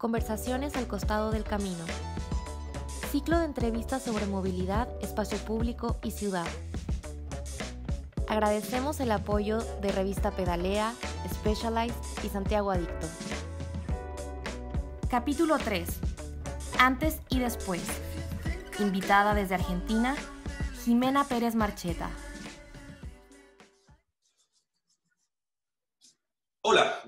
Conversaciones al costado del camino. Ciclo de entrevistas sobre movilidad, espacio público y ciudad. Agradecemos el apoyo de Revista Pedalea, Specialized y Santiago Adicto. Capítulo 3. Antes y después. Invitada desde Argentina, Jimena Pérez Marcheta.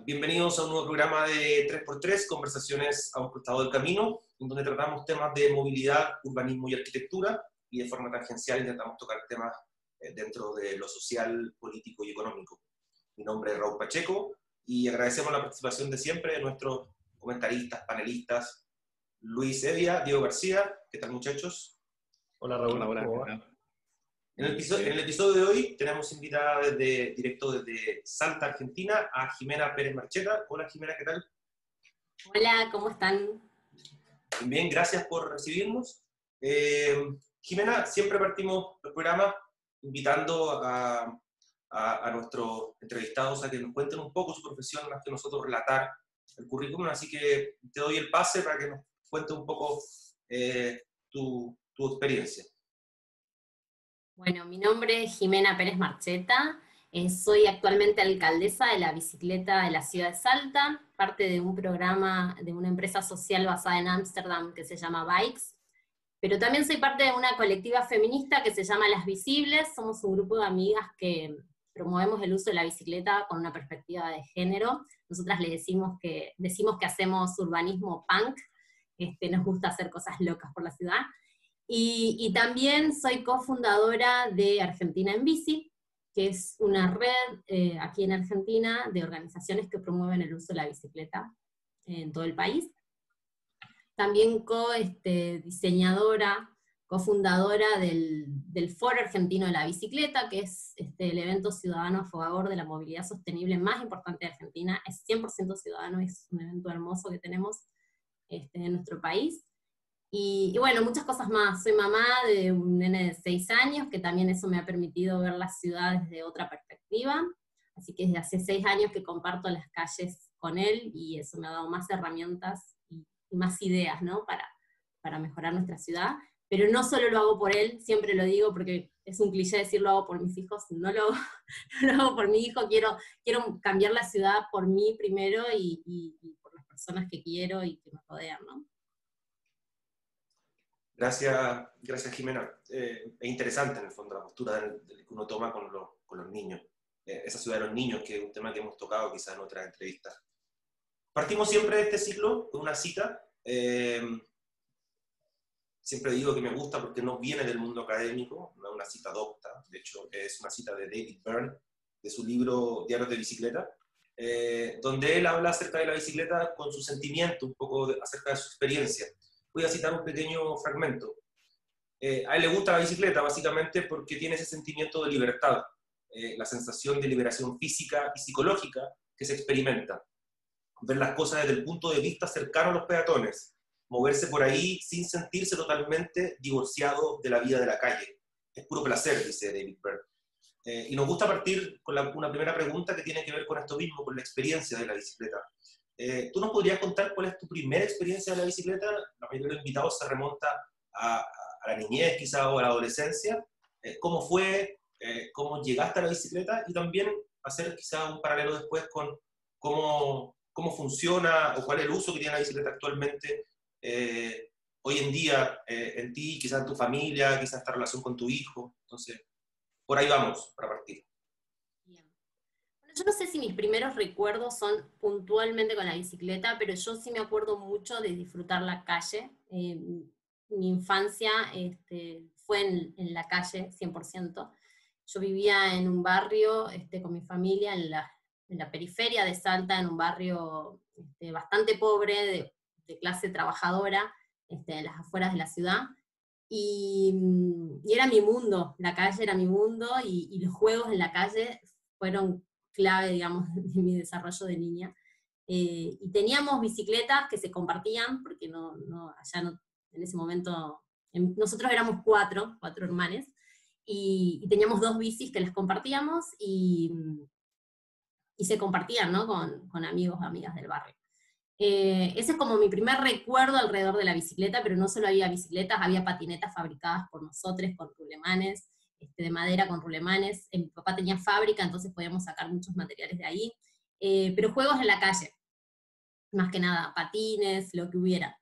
Bienvenidos a un nuevo programa de 3x3, Conversaciones a un costado del camino, en donde tratamos temas de movilidad, urbanismo y arquitectura, y de forma tangencial intentamos tocar temas eh, dentro de lo social, político y económico. Mi nombre es Raúl Pacheco y agradecemos la participación de siempre de nuestros comentaristas, panelistas, Luis Evia, Diego García, ¿qué tal muchachos? Hola Raúl, hola. hola. En el, episodio, en el, episodio, de hoy tenemos invitada desde, directo desde Salta, Argentina, a Jimena Pérez Marcheta. Hola Jimena, ¿qué tal? Hola, ¿cómo están? Bien, gracias por recibirnos. Eh, Jimena, siempre partimos el programa invitando a, a, a, nuestros entrevistados a que nos cuenten un poco su profesión, más que nosotros relatar el currículum, así que te doy el pase para que nos cuentes un poco eh, tu, tu experiencia. Bueno, mi nombre es Jimena Pérez Marcheta, eh, soy actualmente alcaldesa de la bicicleta de la ciudad de Salta, parte de un programa de una empresa social basada en Ámsterdam que se llama Bikes, pero también soy parte de una colectiva feminista que se llama Las Visibles, somos un grupo de amigas que promovemos el uso de la bicicleta con una perspectiva de género, nosotras le decimos que, decimos que hacemos urbanismo punk, este, nos gusta hacer cosas locas por la ciudad, y, y, también soy cofundadora de Argentina en Bici, que es una red eh, aquí en Argentina de organizaciones que promueven el uso de la bicicleta en todo el país. También co-diseñadora, este, cofundadora del, del, Foro Argentino de la Bicicleta, que es este, el evento ciudadano a favor de la movilidad sostenible más importante de Argentina. Es 100% ciudadano, es un evento hermoso que tenemos este, en nuestro país. Y, y, bueno, muchas cosas más. Soy mamá de un nene de 6 años, que también eso me ha permitido ver las ciudades desde otra perspectiva. Así que desde hace 6 años que comparto las calles con él y eso me ha dado más herramientas y, y más ideas, ¿no? Para, para mejorar nuestra ciudad. Pero no solo lo hago por él, siempre lo digo porque es un cliché decir lo hago por mis hijos, no lo, no lo hago por mi hijo, quiero, quiero cambiar la ciudad por mí primero y, y por las personas que quiero y que me rodean, ¿no? Gracias, gracias Jimena. Eh, es interesante en el fondo la postura del, que uno toma con, lo, con los niños. Eh, esa ciudad de los niños, que es un tema que hemos tocado quizás en otras entrevistas. Partimos siempre de este ciclo con una cita. Eh, siempre digo que me gusta porque no viene del mundo académico, no es una cita docta. De hecho, es una cita de David Byrne, de su libro Diarios de Bicicleta, eh, donde él habla acerca de la bicicleta con su sentimiento, un poco acerca de su experiencia voy a citar un pequeño fragmento. Eh, a él le gusta la bicicleta básicamente porque tiene ese sentimiento de libertad, eh, la sensación de liberación física y psicológica que se experimenta. Ver las cosas desde el punto de vista cercano a los peatones, moverse por ahí sin sentirse totalmente divorciado de la vida de la calle. Es puro placer, dice David Byrne. Eh, y nos gusta partir con la, una primera pregunta que tiene que ver con esto mismo, con la experiencia de la bicicleta. Eh, ¿Tú nos podrías contar cuál es tu primera experiencia de la bicicleta? La mayoría de los invitados se remonta a, a la niñez quizá o a la adolescencia. Eh, ¿Cómo fue? Eh, ¿Cómo llegaste a la bicicleta? Y también hacer quizá un paralelo después con cómo, cómo funciona o cuál es el uso que tiene la bicicleta actualmente eh, hoy en día en ti, quizás en tu familia, quizás esta relación con tu hijo. Entonces, por ahí vamos para partir yo no sé si mis primeros recuerdos son puntualmente con la bicicleta, pero yo sí me acuerdo mucho de disfrutar la calle. Eh, mi infancia este, fue en, en, la calle, 100%. Yo vivía en un barrio este, con mi familia en la, en la, periferia de Salta, en un barrio este, bastante pobre, de, de, clase trabajadora, este, en las afueras de la ciudad. Y, y, era mi mundo, la calle era mi mundo y, y los juegos en la calle fueron clave, digamos, de mi desarrollo de niña. Eh, y teníamos bicicletas que se compartían, porque no, no, allá no, en ese momento, en, nosotros éramos cuatro, cuatro hermanes, y, teníamos dos bicis que las compartíamos y, y se compartían, ¿no? Con, con amigos, amigas del barrio. Eh, ese es como mi primer recuerdo alrededor de la bicicleta, pero no solo había bicicletas, había patinetas fabricadas por nosotros con rulemanes, este, de madera con rulemanes. Mi papá tenía fábrica, entonces podíamos sacar muchos materiales de ahí. Eh, pero juegos en la calle, más que nada, patines, lo que hubiera.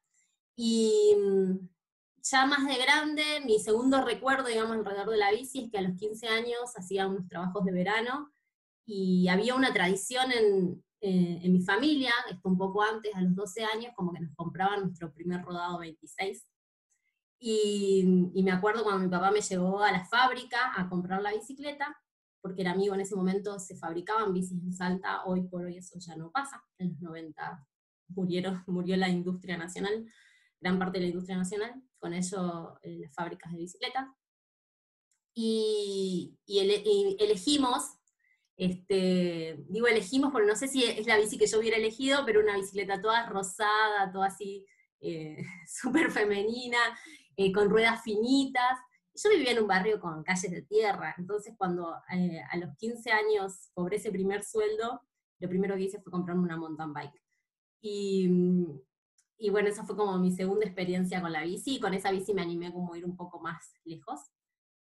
Y mm, ya más de grande, mi segundo recuerdo, digamos, alrededor de la bici es que a los 15 años hacía unos trabajos de verano y había una tradición en, eh, en mi familia, esto un poco antes, a los 12 años, como que nos compraban nuestro primer rodado 26. Y, me acuerdo cuando mi papá me llevó a la fábrica a comprar la bicicleta, porque era amigo en ese momento, se fabricaban bicis en Salta, hoy por hoy eso ya no pasa, en los 90 murieron, murió la industria nacional, gran parte de la industria nacional, con ello eh, las fábricas de bicicletas. Y elegimos este, digo elegimos porque no sé si es la bici que yo hubiera elegido, pero una bicicleta toda rosada, toda así eh, súper femenina, eh, con ruedas finitas. Yo vivía en un barrio con calles de tierra, entonces cuando eh, a los 15 años cobré ese primer sueldo, lo primero que hice fue comprarme una mountain bike. Y, y bueno, esa fue como mi segunda experiencia con la bici, y con esa bici me animé como a ir un poco más lejos.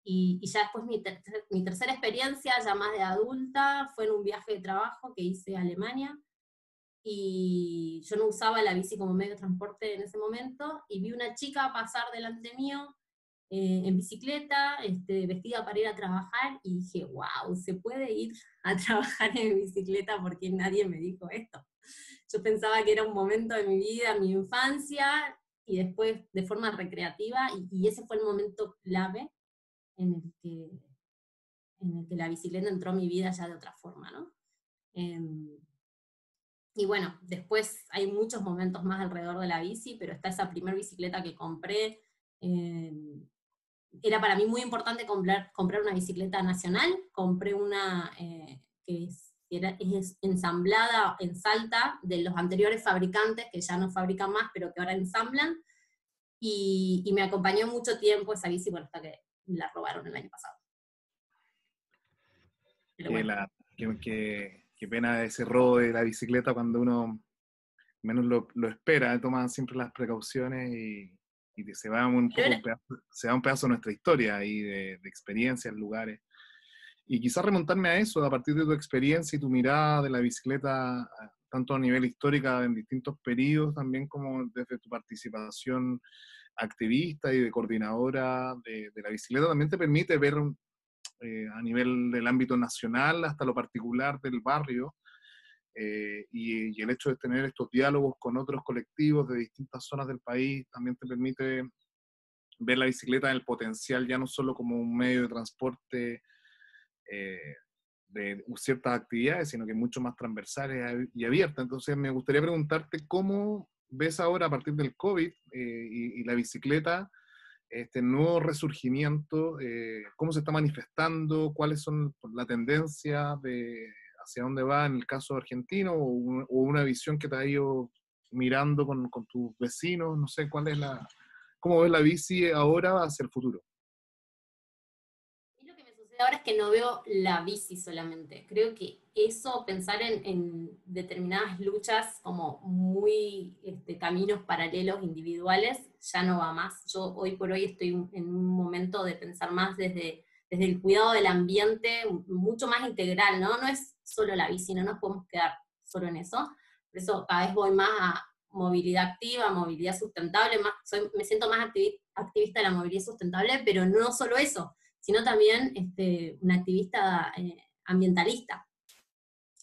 Y, ya después mi, mi, tercera experiencia, ya más de adulta, fue en un viaje de trabajo que hice a Alemania. Y yo no usaba la bici como medio de transporte en ese momento, y vi una chica pasar delante mío eh, en bicicleta, este, vestida para ir a trabajar, y dije, wow, se puede ir a trabajar en bicicleta porque nadie me dijo esto. Yo pensaba que era un momento de mi vida, mi infancia, y después de forma recreativa, y, y ese fue el momento clave en el que, en el que la bicicleta entró a mi vida ya de otra forma, ¿no? Em, y bueno, después hay muchos momentos más alrededor de la bici, pero está esa primera bicicleta que compré. Em, era para mí muy importante comprar, comprar una bicicleta nacional. Compré una eh, que es, era, es ensamblada en Salta de los anteriores fabricantes que ya no fabrican más, pero que ahora ensamblan. Y, y me acompañó mucho tiempo esa bici, bueno, hasta que la robaron el año pasado. Qué, pena ese robo de la bicicleta cuando uno menos lo, lo espera, toma siempre las precauciones y, se, va un poco un pedazo, se va un pedazo de nuestra historia y de, de experiencias, lugares. Y quizás remontarme a eso, a partir de tu experiencia y tu mirada de la bicicleta, tanto a nivel histórica en distintos periodos, también como desde tu participación activista y de coordinadora de, la bicicleta también te permite ver eh, a nivel del ámbito nacional hasta lo particular del barrio eh, y, el hecho de tener estos diálogos con otros colectivos de distintas zonas del país también te permite ver la bicicleta en el potencial ya no solo como un medio de transporte eh, de ciertas actividades, sino que mucho más transversales y abiertas. Entonces me gustaría preguntarte cómo ves ahora a partir del COVID y, la bicicleta, este nuevo resurgimiento, eh, cómo se está manifestando, cuáles son la tendencia de hacia dónde va en el caso argentino o, una visión que te ha ido mirando con, con, tus vecinos, no sé cuál es la, cómo ves la bici ahora hacia el futuro ahora es que no veo la bici solamente. Creo que eso, pensar en, determinadas luchas como muy este, caminos paralelos, individuales, ya no va más. Yo hoy por hoy estoy en un momento de pensar más desde, desde el cuidado del ambiente, mucho más integral, ¿no? No es solo la bici, no nos podemos quedar solo en eso. Por eso cada vez voy más a movilidad activa, movilidad sustentable, más, me siento más activista de la movilidad sustentable, pero no solo eso, sino también este, una activista eh, ambientalista.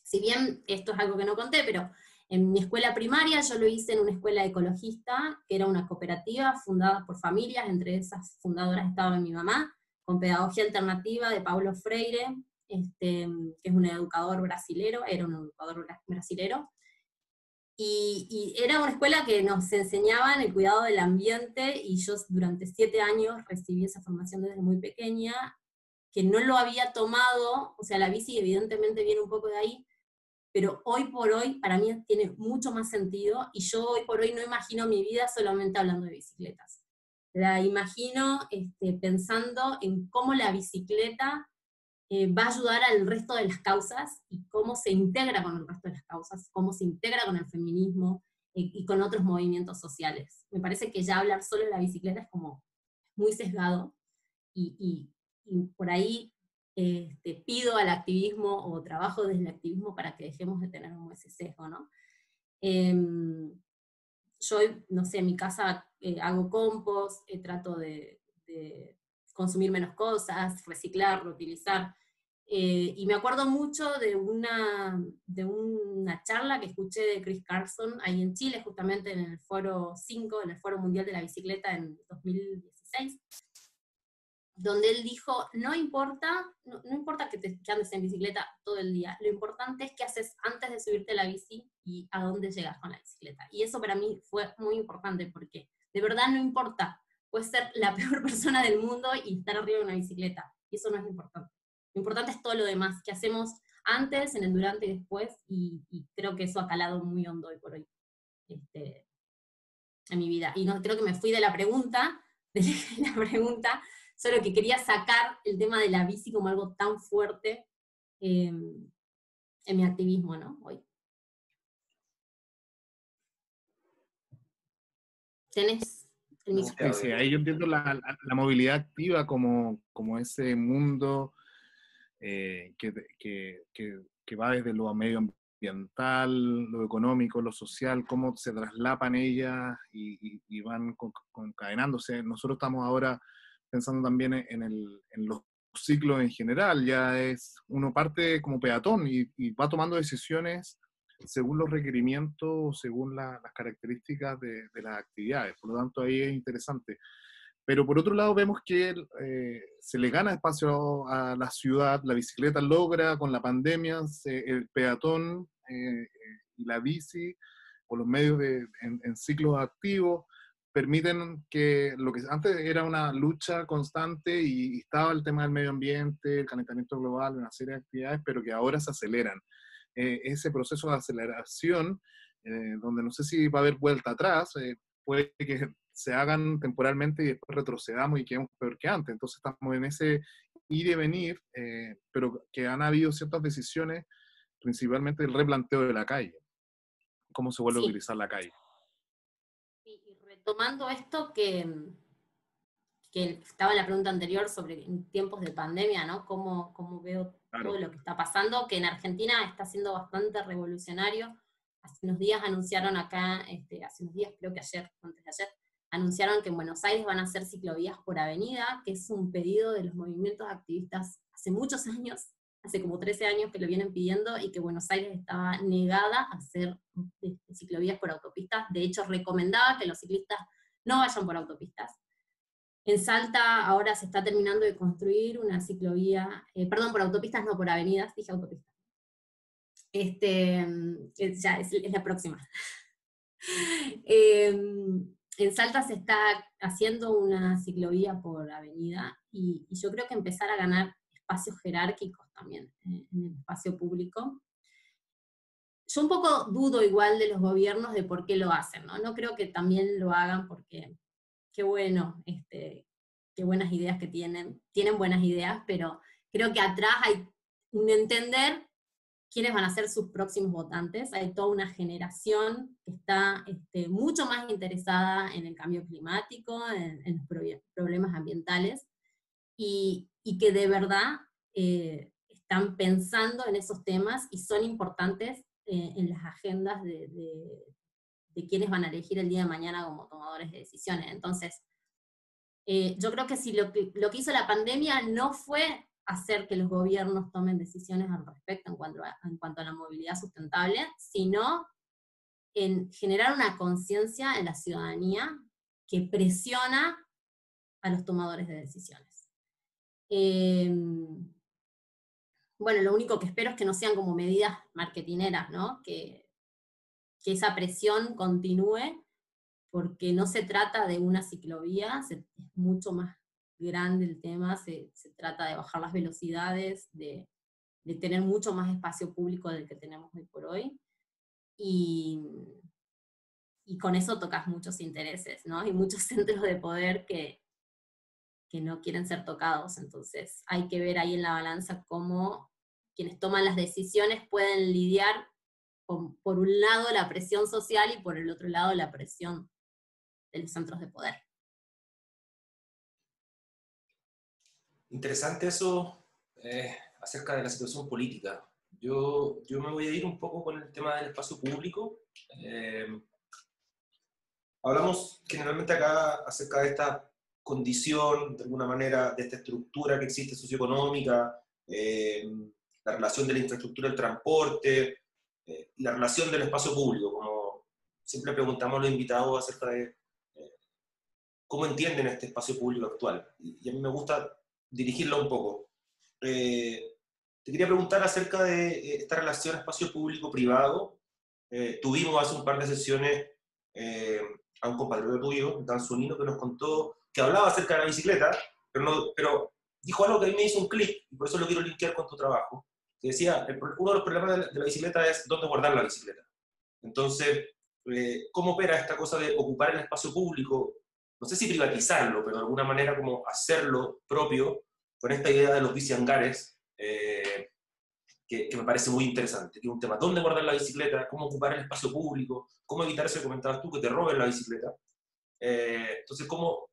Si bien esto es algo que no conté, pero en mi escuela primaria yo lo hice en una escuela ecologista, que era una cooperativa fundada por familias, entre esas fundadoras estaba mi mamá, con pedagogía alternativa de Paulo Freire, este, que es un educador brasilero, era un educador brasilero, y, era una escuela que nos enseñaban el cuidado del ambiente y yo durante siete años recibí esa formación desde muy pequeña, que no lo había tomado, o sea, la bici evidentemente viene un poco de ahí, pero hoy por hoy para mí tiene mucho más sentido y yo hoy por hoy no imagino mi vida solamente hablando de bicicletas. La imagino este, pensando en cómo la bicicleta eh, va a ayudar al resto de las causas y cómo se integra con el resto de las causas, cómo se integra con el feminismo, y con otros movimientos sociales. Me parece que ya hablar solo de la bicicleta es como muy sesgado y, por ahí este, pido al activismo o trabajo desde el activismo para que dejemos de tener un ese sesgo, ¿no? Em, yo, no sé, en mi casa eh, hago compost, eh, trato de, consumir menos cosas, reciclar, reutilizar. Eh, y me acuerdo mucho de una, de una charla que escuché de Chris Carson ahí en Chile, justamente en el Foro 5, en el Foro Mundial de la Bicicleta en 2016, donde él dijo, no importa, no, importa que, te, andes en bicicleta todo el día, lo importante es qué haces antes de subirte la bici y a dónde llegas con la bicicleta. Y eso para mí fue muy importante porque de verdad no importa, puedes ser la peor persona del mundo y estar arriba de una bicicleta, y eso no es lo importante. Lo importante es todo lo demás que hacemos antes, en el durante y después, y, creo que eso ha calado muy hondo hoy por hoy este, en mi vida. Y no creo que me fui de la pregunta, de la pregunta, solo que quería sacar el tema de la bici como algo tan fuerte em, en mi activismo, ¿no? Hoy. ¿Tenés ahí yo entiendo la, movilidad activa como, como ese mundo eh, que, que, va desde lo medioambiental, lo económico, lo social, cómo se traslapan ellas y, y van concadenándose. Nosotros estamos ahora pensando también en, el, en los ciclos en general, ya es uno parte como peatón y, va tomando decisiones según los requerimientos, según las características de, las actividades. Por lo tanto, ahí es interesante. Pero por otro lado, vemos que eh, se le gana espacio a la ciudad, la bicicleta logra con la pandemia, el peatón eh, y la bici, o los medios de, en ciclos activos, permiten que lo que antes era una lucha constante y, estaba el tema del medio ambiente, el calentamiento global, una serie de actividades, pero que ahora se aceleran. Eh, ese proceso de aceleración, eh, donde no sé si va a haber vuelta atrás, eh, puede que se hagan temporalmente y después retrocedamos y quedemos peor que antes. Entonces estamos en ese ir y venir, pero que han habido ciertas decisiones, principalmente el replanteo de la calle, cómo se vuelve a utilizar la calle tomando esto que, que estaba en la pregunta anterior sobre tiempos de pandemia, ¿no? Cómo, cómo veo todo lo que está pasando, que en Argentina está siendo bastante revolucionario. Hace unos días anunciaron acá, este, hace unos días, creo que ayer, antes de ayer, anunciaron que en Buenos Aires van a hacer ciclovías por avenida, que es un pedido de los movimientos activistas hace muchos años, hace como 13 años que lo vienen pidiendo y que Buenos Aires estaba negada a hacer este, ciclovías por autopistas. De hecho, recomendaba que los ciclistas no vayan por autopistas. En Salta ahora se está terminando de construir una ciclovía, eh, perdón, por autopistas, no por avenidas, dije autopistas. Este, ya es, la próxima. Em, en Salta se está haciendo una ciclovía por avenida y, y yo creo que empezar a ganar espacios jerárquicos también eh, en el espacio público. Yo un poco dudo igual de los gobiernos de por qué lo hacen, ¿no? No creo que también lo hagan porque qué bueno, este, qué buenas ideas que tienen, tienen buenas ideas, pero creo que atrás hay un entender quiénes van a ser sus próximos votantes. Hay toda una generación que está este, mucho más interesada en el cambio climático, en, los problemas ambientales, y, y que de verdad eh, están pensando en esos temas y son importantes eh, en las agendas de, quienes van a elegir el día de mañana como tomadores de decisiones. Entonces, eh, yo creo que si lo que, lo que hizo la pandemia no fue hacer que los gobiernos tomen decisiones al respecto en cuanto a, en cuanto a la movilidad sustentable, sino en generar una conciencia en la ciudadanía que presiona a los tomadores de decisiones. Em, bueno, lo único que espero es que no sean como medidas marketineras, ¿no? Que, esa presión continúe, porque no se trata de una ciclovía, es mucho más grande el tema, se, trata de bajar las velocidades, de, tener mucho más espacio público del que tenemos hoy por hoy. Y, y con eso tocas muchos intereses, ¿no? Y muchos centros de poder que, que no quieren ser tocados. Entonces hay que ver ahí en la balanza cómo quienes toman las decisiones pueden lidiar por un lado la presión social y por el otro lado la presión de los centros de poder. Interesante eso eh, acerca de la situación política. Yo, yo me voy a ir un poco con el tema del espacio público. Eh, hablamos generalmente acá acerca de esta condición, de alguna manera, de esta estructura que existe socioeconómica, eh, la relación de la infraestructura del transporte, eh, la relación del espacio público, como siempre preguntamos a los invitados acerca de eh, cómo entienden este espacio público actual. Y, a mí me gusta dirigirlo un poco. Eh, te quería preguntar acerca de esta relación espacio público-privado. tuvimos hace un par de sesiones a un compatriota tuyo, Dan Zunino, que nos contó, que hablaba acerca de la bicicleta, pero, no, pero dijo algo que a mí me hizo un clic, y por eso lo quiero linkear con tu trabajo, decía, uno de los problemas de la, bicicleta es dónde guardar la bicicleta. Entonces, eh, ¿cómo opera esta cosa de ocupar el espacio público? No sé si privatizarlo, pero de alguna manera como hacerlo propio con esta idea de los biciangares, eh, que, que, me parece muy interesante, que es un tema, ¿dónde guardar la bicicleta? ¿Cómo ocupar el espacio público? ¿Cómo evitar eso que comentabas tú, que te roben la bicicleta? Eh, entonces, ¿cómo,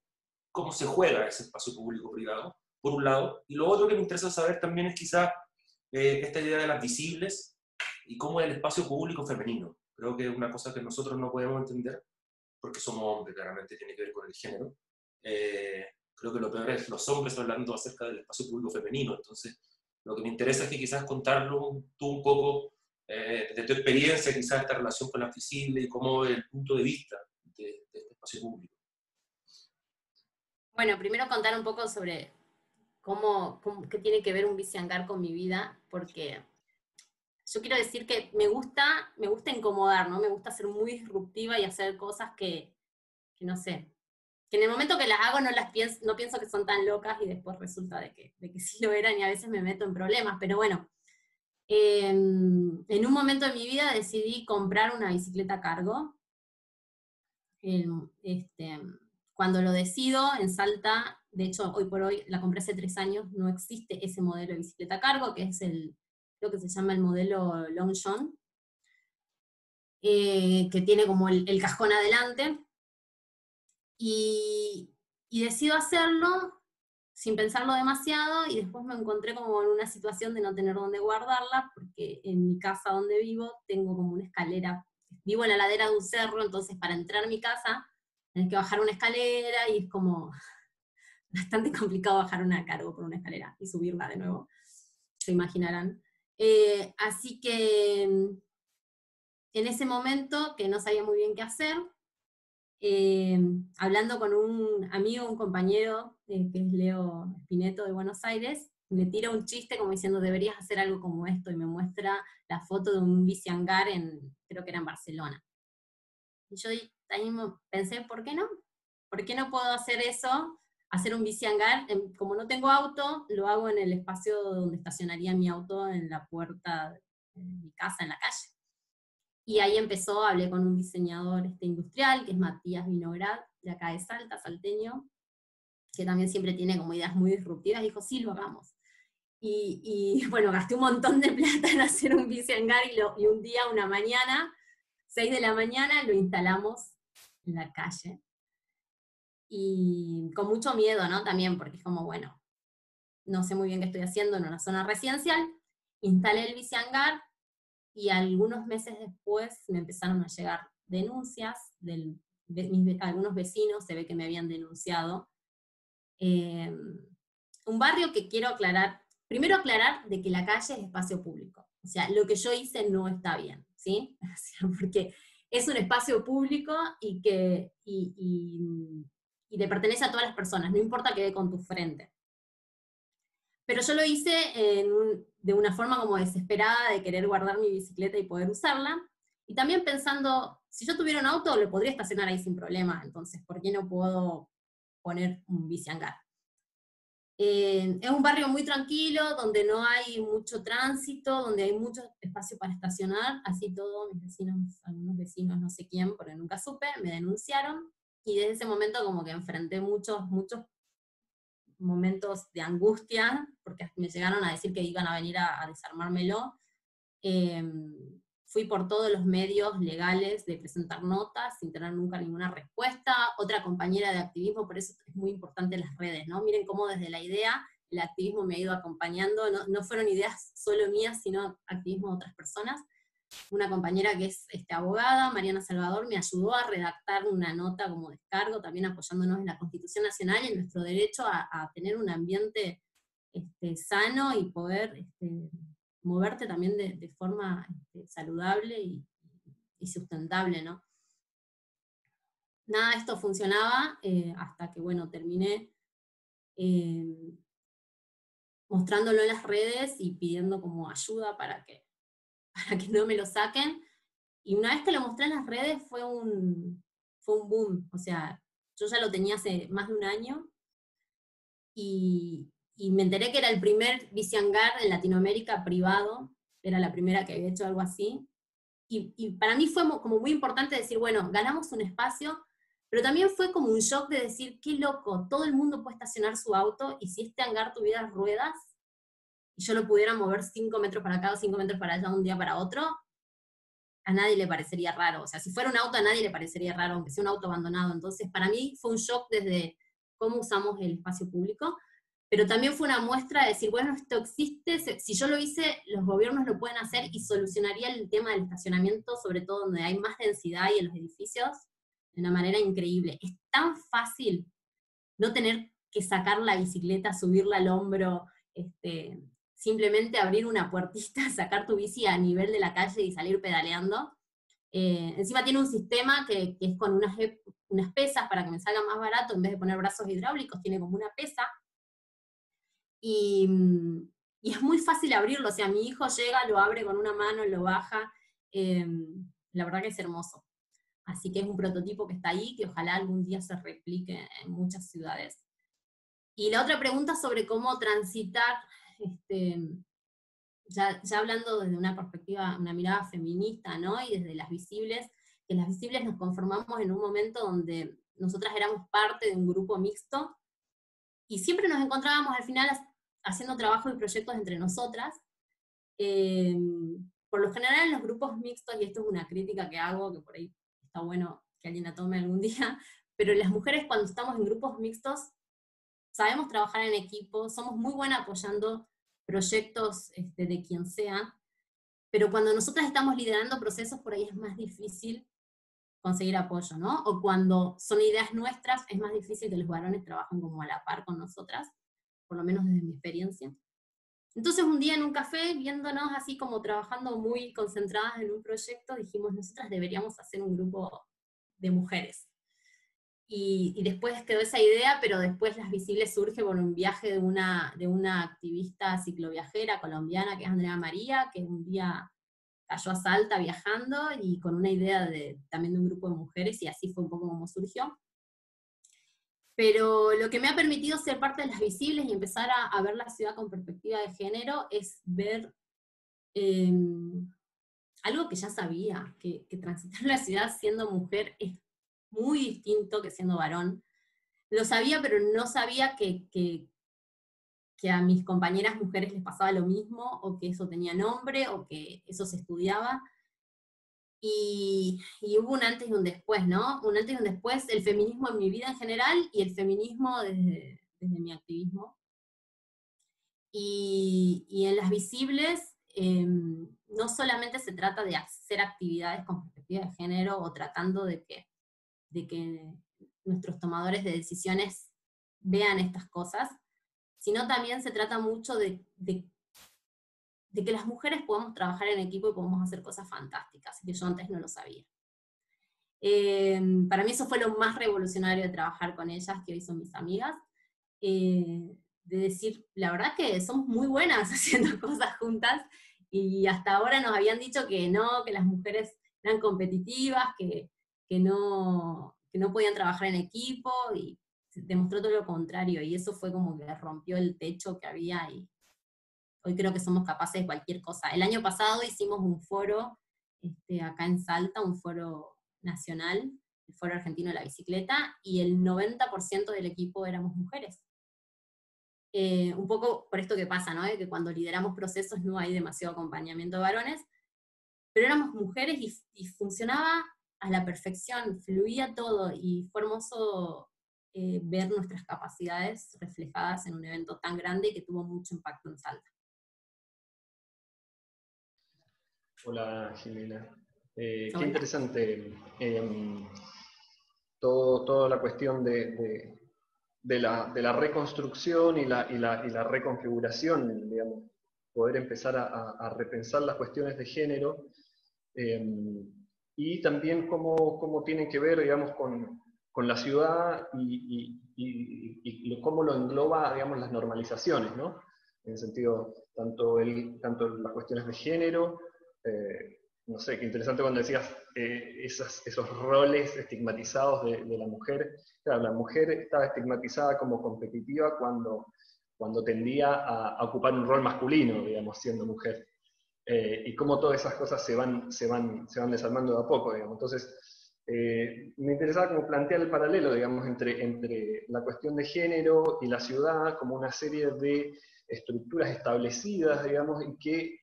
¿cómo se juega ese espacio público-privado? Por un lado. Y lo otro que me interesa saber también es quizá eh, esta idea de las visibles y cómo el espacio público femenino. Creo que es una cosa que nosotros no podemos entender, porque somos hombres, claramente tiene que ver con el género. Eh, creo que lo peor es los hombres hablando acerca del espacio público femenino. Entonces, lo que me interesa es que quizás contarlo tú un poco eh, de tu experiencia, quizás esta relación con la visible y cómo el punto de vista de, de este espacio público. Bueno, primero contar un poco sobre cómo, qué tiene que ver un biciangar con mi vida, porque yo quiero decir que me gusta, me gusta incomodar, ¿no? Me gusta ser muy disruptiva y hacer cosas que, que no sé, que en el momento que las hago no las pienso, no pienso que son tan locas y después resulta de que, de que sí lo eran y a veces me meto en problemas, pero bueno, em, en un momento de mi vida decidí comprar una bicicleta cargo. Em, este, cuando lo decido, en Salta de hecho, hoy por hoy la compré hace tres años, no existe ese modelo de bicicleta cargo, que es el, creo que se llama el modelo Long John, eh, que tiene como el, cajón adelante. Y, y decido hacerlo sin pensarlo demasiado y después me encontré como en una situación de no tener dónde guardarla, porque en mi casa donde vivo tengo como una escalera, vivo en la ladera de un cerro, entonces para entrar a mi casa tenés que bajar una escalera y es como, bastante complicado bajar una cargo por una escalera y subirla de nuevo, se imaginarán. Eh, así que en ese momento, que no sabía muy bien qué hacer, eh, hablando con un amigo, un compañero, eh, que es Leo Espineto de Buenos Aires, me tira un chiste como diciendo, deberías hacer algo como esto, y me muestra la foto de un biciangar en, creo que era en Barcelona. Y yo ahí pensé, ¿por qué no? ¿Por qué no puedo hacer eso hacer un bici hangar, como no tengo auto, lo hago en el espacio donde estacionaría mi auto, en la puerta de mi casa, en la calle. Y ahí empezó, hablé con un diseñador este, industrial, que es Matías Vinograd, de acá de Salta, salteño, que también siempre tiene como ideas muy disruptivas, dijo, sí, lo hagamos. Y, y bueno, gasté un montón de plata en hacer un bici hangar y, y un día, una mañana, 6 de la mañana, lo instalamos en la calle y con mucho miedo, ¿no? También, porque es como, bueno, no sé muy bien qué estoy haciendo en una zona residencial, instalé el biciangar y algunos meses después me empezaron a llegar denuncias de, algunos vecinos, se ve que me habían denunciado. Eh, un barrio que quiero aclarar, primero aclarar de que la calle es espacio público, o sea, lo que yo hice no está bien, ¿sí? porque es un espacio público y que, y le pertenece a todas las personas, no importa que dé con tu frente. Pero yo lo hice de una forma como desesperada de querer guardar mi bicicleta y poder usarla, y también pensando, si yo tuviera un auto, lo podría estacionar ahí sin problema, entonces, ¿por qué no puedo poner un bici hangar? Eh, es un barrio muy tranquilo, donde no hay mucho tránsito, donde hay mucho espacio para estacionar, así todo, mis vecinos, algunos vecinos, no sé quién, porque nunca supe, me denunciaron, y desde ese momento como que enfrenté muchos, muchos momentos de angustia, porque me llegaron a decir que iban a venir a, desarmármelo. Em, fui por todos los medios legales de presentar notas sin tener nunca ninguna respuesta. Otra compañera de activismo, por eso es muy importante las redes, ¿no? Miren cómo desde la idea el activismo me ha ido acompañando, no, no fueron ideas solo mías, sino activismo de otras personas. Una compañera que es este, abogada, Mariana Salvador, me ayudó a redactar una nota como descargo, también apoyándonos en la Constitución Nacional y en nuestro derecho a, tener un ambiente este, sano y poder este, moverte también de, forma este, saludable y, sustentable, ¿no? Nada de esto funcionaba eh, hasta que, bueno, terminé eh, mostrándolo en las redes y pidiendo como ayuda para que, para que no me lo saquen. Y una vez que lo mostré en las redes fue un, fue un boom. O sea, yo ya lo tenía hace más de un año y, y me enteré que era el primer biciangar en Latinoamérica privado, era la primera que había hecho algo así. Y, y, para mí fue como muy importante decir, bueno, ganamos un espacio, pero también fue como un shock de decir, qué loco, todo el mundo puede estacionar su auto y si este hangar tuviera ruedas y yo lo pudiera mover cinco metros para acá o cinco metros para allá un día para otro, a nadie le parecería raro. O sea, si fuera un auto a nadie le parecería raro, aunque sea un auto abandonado. Entonces, para mí fue un shock desde cómo usamos el espacio público pero también fue una muestra de decir, bueno, esto existe, si yo lo hice, los gobiernos lo pueden hacer y solucionaría el tema del estacionamiento, sobre todo donde hay más densidad y en los edificios, de una manera increíble. Es tan fácil no tener que sacar la bicicleta, subirla al hombro, este, simplemente abrir una puertita, sacar tu bici a nivel de la calle y salir pedaleando. Eh, encima tiene un sistema que, que es con unas, unas pesas para que me salga más barato, en vez de poner brazos hidráulicos, tiene como una pesa y, es muy fácil abrirlo, o sea, mi hijo llega, lo abre con una mano, lo baja, em, la verdad que es hermoso. Así que es un prototipo que está ahí, que ojalá algún día se replique en muchas ciudades. Y la otra pregunta sobre cómo transitar, este, ya, ya, hablando desde una perspectiva, una mirada feminista, ¿no? Y desde las visibles, que las visibles nos conformamos en un momento donde nosotras éramos parte de un grupo mixto, y siempre nos encontrábamos al final haciendo trabajo y proyectos entre nosotras. Eh, por lo general en los grupos mixtos, y esto es una crítica que hago, que por ahí está bueno que alguien la tome algún día, pero las mujeres cuando estamos en grupos mixtos sabemos trabajar en equipo, somos muy buenas apoyando proyectos este, de quien sea, pero cuando nosotras estamos liderando procesos por ahí es más difícil conseguir apoyo, ¿no? O cuando son ideas nuestras es más difícil que los varones trabajen como a la par con nosotras por lo menos desde mi experiencia. Entonces un día en un café, viéndonos así como trabajando muy concentradas en un proyecto, dijimos, nosotras deberíamos hacer un grupo de mujeres. Y, después quedó esa idea, pero después Las Visibles surge por un viaje de una, de una activista cicloviajera colombiana que es Andrea María, que un día cayó a Salta viajando y con una idea de, también de un grupo de mujeres y así fue un poco como surgió. Pero lo que me ha permitido ser parte de las visibles y empezar a, ver la ciudad con perspectiva de género es ver em, algo que ya sabía, que, transitar la ciudad siendo mujer es muy distinto que siendo varón. Lo sabía, pero no sabía que, que, que a mis compañeras mujeres les pasaba lo mismo, o que eso tenía nombre, o que eso se estudiaba. Y, hubo un antes y un después, ¿no? Un antes y un después, el feminismo en mi vida en general y el feminismo desde, mi activismo. Y, en las visibles, em, no solamente se trata de hacer actividades con perspectiva de género o tratando de que, de que nuestros tomadores de decisiones vean estas cosas, sino también se trata mucho de, que las mujeres podamos trabajar en equipo y podamos hacer cosas fantásticas, que yo antes no lo sabía. Eh, para mí eso fue lo más revolucionario de trabajar con ellas, que hoy son mis amigas, eh, de decir, la verdad que somos muy buenas haciendo cosas juntas, y hasta ahora nos habían dicho que no, que las mujeres eran competitivas, que, que, no, que no podían trabajar en equipo, y demostró todo lo contrario, y eso fue como que rompió el techo que había y, Hoy creo que somos capaces de cualquier cosa. El año pasado hicimos un foro este, acá en Salta, un foro nacional, el Foro Argentino de la Bicicleta, y el 90% del equipo éramos mujeres. Eh, un poco por esto que pasa, ¿no? que cuando lideramos procesos no hay demasiado acompañamiento de varones, pero éramos mujeres y, funcionaba a la perfección, fluía todo y fue hermoso eh, ver nuestras capacidades reflejadas en un evento tan grande que tuvo mucho impacto en Salta. Hola Jimena, eh, qué interesante todo, toda la cuestión de, de, la, de la, reconstrucción y la, y la, y la reconfiguración, digamos, poder empezar a, a, repensar las cuestiones de género y también cómo, cómo, tienen que ver, digamos, con, con la ciudad y, y, y, cómo lo engloba, digamos, las normalizaciones, ¿no? En el sentido, tanto, el, tanto las cuestiones de género, eh, no sé, qué interesante cuando decías eh, esos roles estigmatizados de, la mujer. Claro, la mujer estaba estigmatizada como competitiva cuando, cuando tendía a, ocupar un rol masculino, digamos, siendo mujer. Eh, y cómo todas esas cosas se van, se van, se van desarmando de a poco, digamos. Entonces, me interesaba como plantear el paralelo, digamos, entre, entre la cuestión de género y la ciudad como una serie de estructuras establecidas, digamos, y que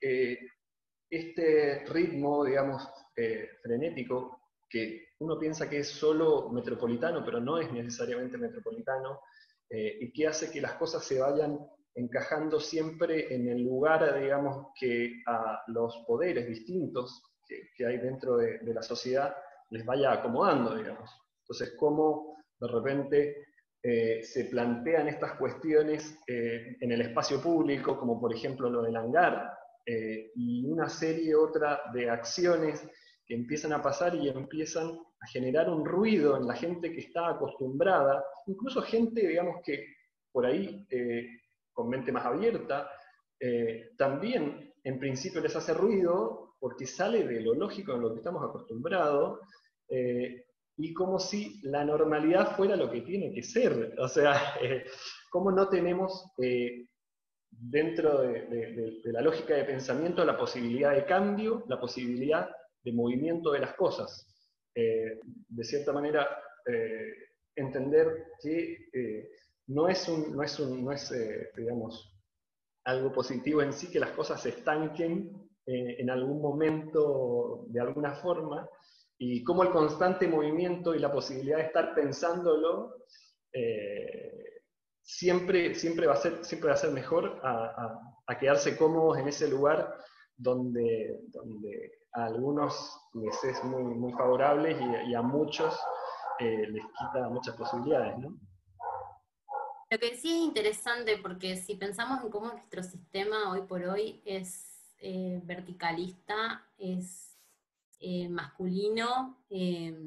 este ritmo, digamos, eh, frenético, que uno piensa que es solo metropolitano, pero no es necesariamente metropolitano, eh, y que hace que las cosas se vayan encajando siempre en el lugar, digamos, que a los poderes distintos que, hay dentro de, la sociedad les vaya acomodando, digamos. Entonces, cómo de repente eh, se plantean estas cuestiones en el espacio público, como por ejemplo lo del hangar, eh, y una serie otra de acciones que empiezan a pasar y empiezan a generar un ruido en la gente que está acostumbrada, incluso gente, digamos, que por ahí eh, con mente más abierta, eh, también en principio les hace ruido porque sale de lo lógico en lo que estamos acostumbrados, y como si la normalidad fuera lo que tiene que ser. O sea, como no tenemos dentro de, la lógica de pensamiento la posibilidad de cambio, la posibilidad de movimiento de las cosas. Eh, de cierta manera, eh, entender que eh, no es, un, no es, un, no es digamos, algo positivo en sí que las cosas se estanquen en algún momento de alguna forma, y como el constante movimiento y la posibilidad de estar pensándolo siempre, siempre, va, a ser, siempre va a ser mejor a, quedarse cómodos en ese lugar donde, donde a algunos les es muy, muy favorable y, a muchos eh, les quita muchas posibilidades. ¿no? Lo que sí es interesante, porque si pensamos en cómo nuestro sistema hoy por hoy es eh, verticalista, es eh, masculino, es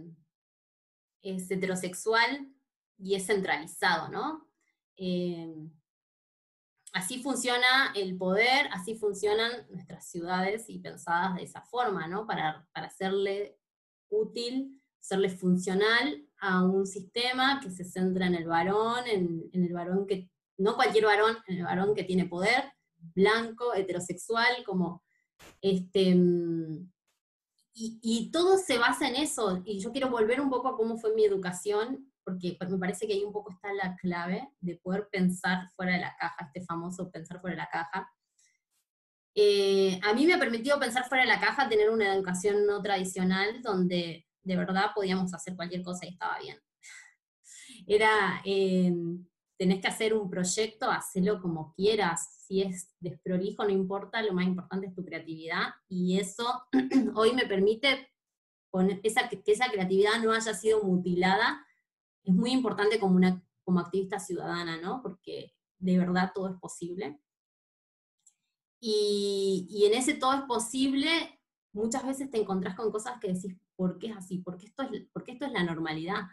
heterosexual y es centralizado, ¿no? Em, así funciona el poder, así funcionan nuestras ciudades y pensadas de esa forma, ¿no? Para, para hacerle útil, serle funcional a un sistema que se centra en el varón, en, el varón que, no cualquier varón, en el varón que tiene poder, blanco, heterosexual, como este... Mm, y, todo se basa en eso, y yo quiero volver un poco a cómo fue mi educación porque me parece que ahí un poco está la clave de poder pensar fuera de la caja, este famoso pensar fuera de la caja. Eh, a mí me ha permitido pensar fuera de la caja, tener una educación no tradicional donde de verdad podíamos hacer cualquier cosa y estaba bien. Era, eh, tenés que hacer un proyecto, hacelo como quieras, si es desprolijo, no importa, lo más importante es tu creatividad y eso hoy me permite esa, que esa creatividad no haya sido mutilada es muy importante como, una, como activista ciudadana, ¿no? Porque de verdad todo es posible. Y, y, en ese todo es posible, muchas veces te encontrás con cosas que decís, ¿por qué es así? ¿Por qué esto es, por esto es la normalidad?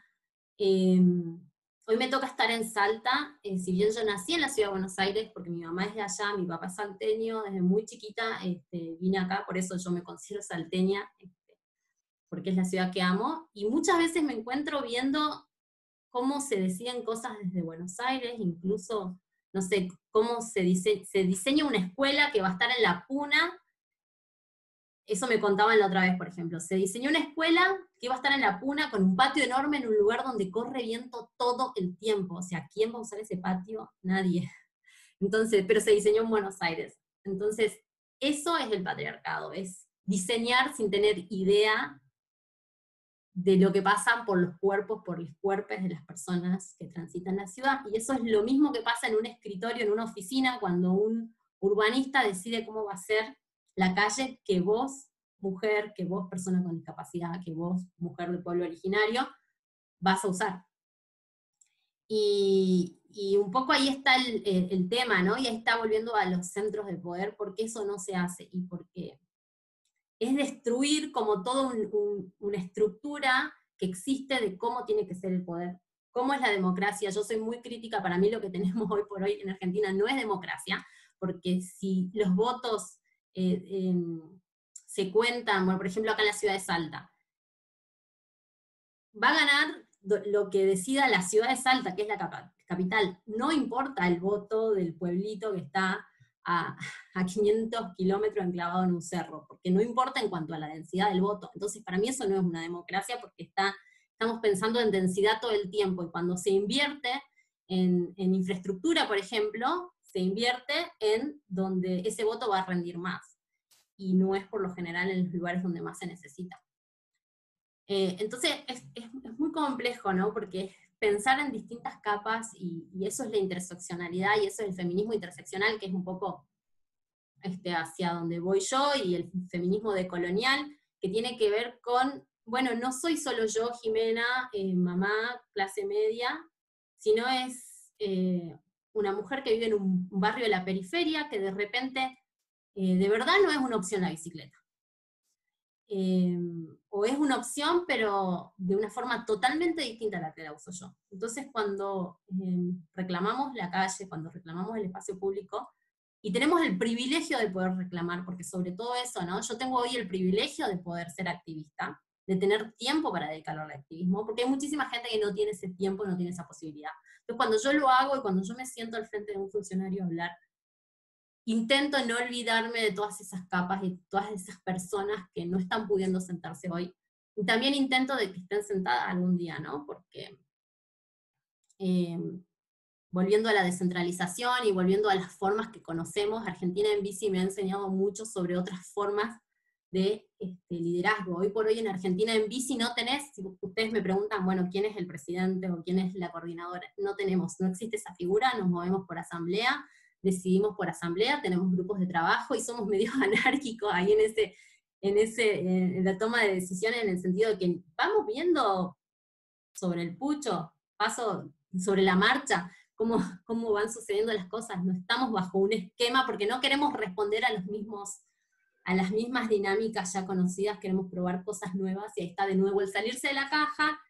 Em, hoy me toca estar en Salta, eh, si bien yo nací en la ciudad de Buenos Aires, porque mi mamá es de allá, mi papá es salteño, desde muy chiquita este, vine acá, por eso yo me considero salteña, este, porque es la ciudad que amo, y muchas veces me encuentro viendo cómo se decían cosas desde Buenos Aires, incluso, no sé, cómo se, se diseña una escuela que va a estar en la puna. Eso me contaban la otra vez, por ejemplo. Se diseñó una escuela que iba a estar en la puna con un patio enorme en un lugar donde corre viento todo el tiempo. O sea, ¿quién va a usar ese patio? Nadie. Entonces, pero se diseñó en Buenos Aires. Entonces, eso es el patriarcado, es diseñar sin tener idea de lo que pasa por los cuerpos, por los cuerpos de las personas que transitan la ciudad. Y eso es lo mismo que pasa en un escritorio, en una oficina, cuando un urbanista decide cómo va a ser la calle que vos, mujer, que vos, persona con discapacidad, que vos, mujer del pueblo originario, vas a usar. Y, un poco ahí está el, tema, ¿no? Y ahí está volviendo a los centros de poder, porque eso no se hace y porque es destruir como toda una estructura que existe de cómo tiene que ser el poder, cómo es la democracia. Yo soy muy crítica, para mí lo que tenemos hoy por hoy en Argentina no es democracia, porque si los votos eh, em, se cuentan, por ejemplo acá en la ciudad de Salta, va a ganar lo que decida la ciudad de Salta, que es la capital, no importa el voto del pueblito que está a, 500 kilómetros enclavado en un cerro, porque no importa en cuanto a la densidad del voto. Entonces, para mí eso no es una democracia porque está, estamos pensando en densidad todo el tiempo. Y cuando se invierte en, infraestructura, por ejemplo, se invierte en donde ese voto va a rendir más y no es por lo general en los lugares donde más se necesita. Eh, entonces, es, es, muy complejo, ¿no? Porque pensar en distintas capas y, eso es la interseccionalidad y eso es el feminismo interseccional, que es un poco este, hacia donde voy yo y el feminismo decolonial, que tiene que ver con, bueno, no soy solo yo, Jimena, eh, mamá, clase media, sino es eh, una mujer que vive en un, barrio de la periferia que de repente eh, de verdad no es una opción la bicicleta. Em, o es una opción, pero de una forma totalmente distinta a la que la uso yo. Entonces, cuando em, reclamamos la calle, cuando reclamamos el espacio público, y tenemos el privilegio de poder reclamar, porque sobre todo eso, ¿no? Yo tengo hoy el privilegio de poder ser activista, de tener tiempo para dedicarlo al activismo, porque hay muchísima gente que no tiene ese tiempo, no tiene esa posibilidad. Entonces, cuando yo lo hago y cuando yo me siento al frente de un funcionario a hablar, intento no olvidarme de todas esas capas y todas esas personas que no están pudiendo sentarse hoy. Y también intento de que estén sentadas algún día, ¿no? Porque eh, volviendo a la descentralización y volviendo a las formas que conocemos, Argentina en bici me ha enseñado mucho sobre otras formas de este, liderazgo. Hoy por hoy en Argentina en bici no tenés, si ustedes me preguntan, bueno, ¿quién es el presidente o quién es la coordinadora? No tenemos, no existe esa figura, nos movemos por asamblea, decidimos por asamblea, tenemos grupos de trabajo y somos medio anárquicos ahí en ese, en ese, en la toma de decisiones en el sentido de que vamos viendo sobre el pucho, paso sobre la marcha, cómo, cómo van sucediendo las cosas, no estamos bajo un esquema porque no queremos responder a los mismos a las mismas dinámicas ya conocidas, queremos probar cosas nuevas y ahí está de nuevo el salirse de la caja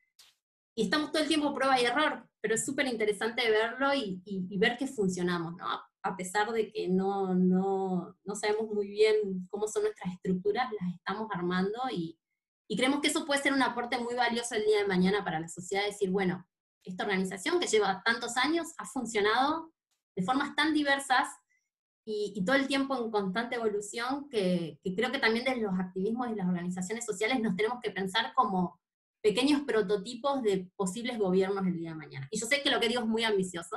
y estamos todo el tiempo prueba y error, pero es súper interesante verlo y, y, ver que funcionamos, ¿no? a pesar de que no, no, no, sabemos muy bien cómo son nuestras estructuras, las estamos armando y, y, creemos que eso puede ser un aporte muy valioso el día de mañana para la sociedad, decir, bueno, esta organización que lleva tantos años ha funcionado de formas tan diversas y, y todo el tiempo en constante evolución que, que, creo que también desde los activismos y las organizaciones sociales nos tenemos que pensar como pequeños prototipos de posibles gobiernos el día de mañana. Y yo sé que lo que digo es muy ambicioso,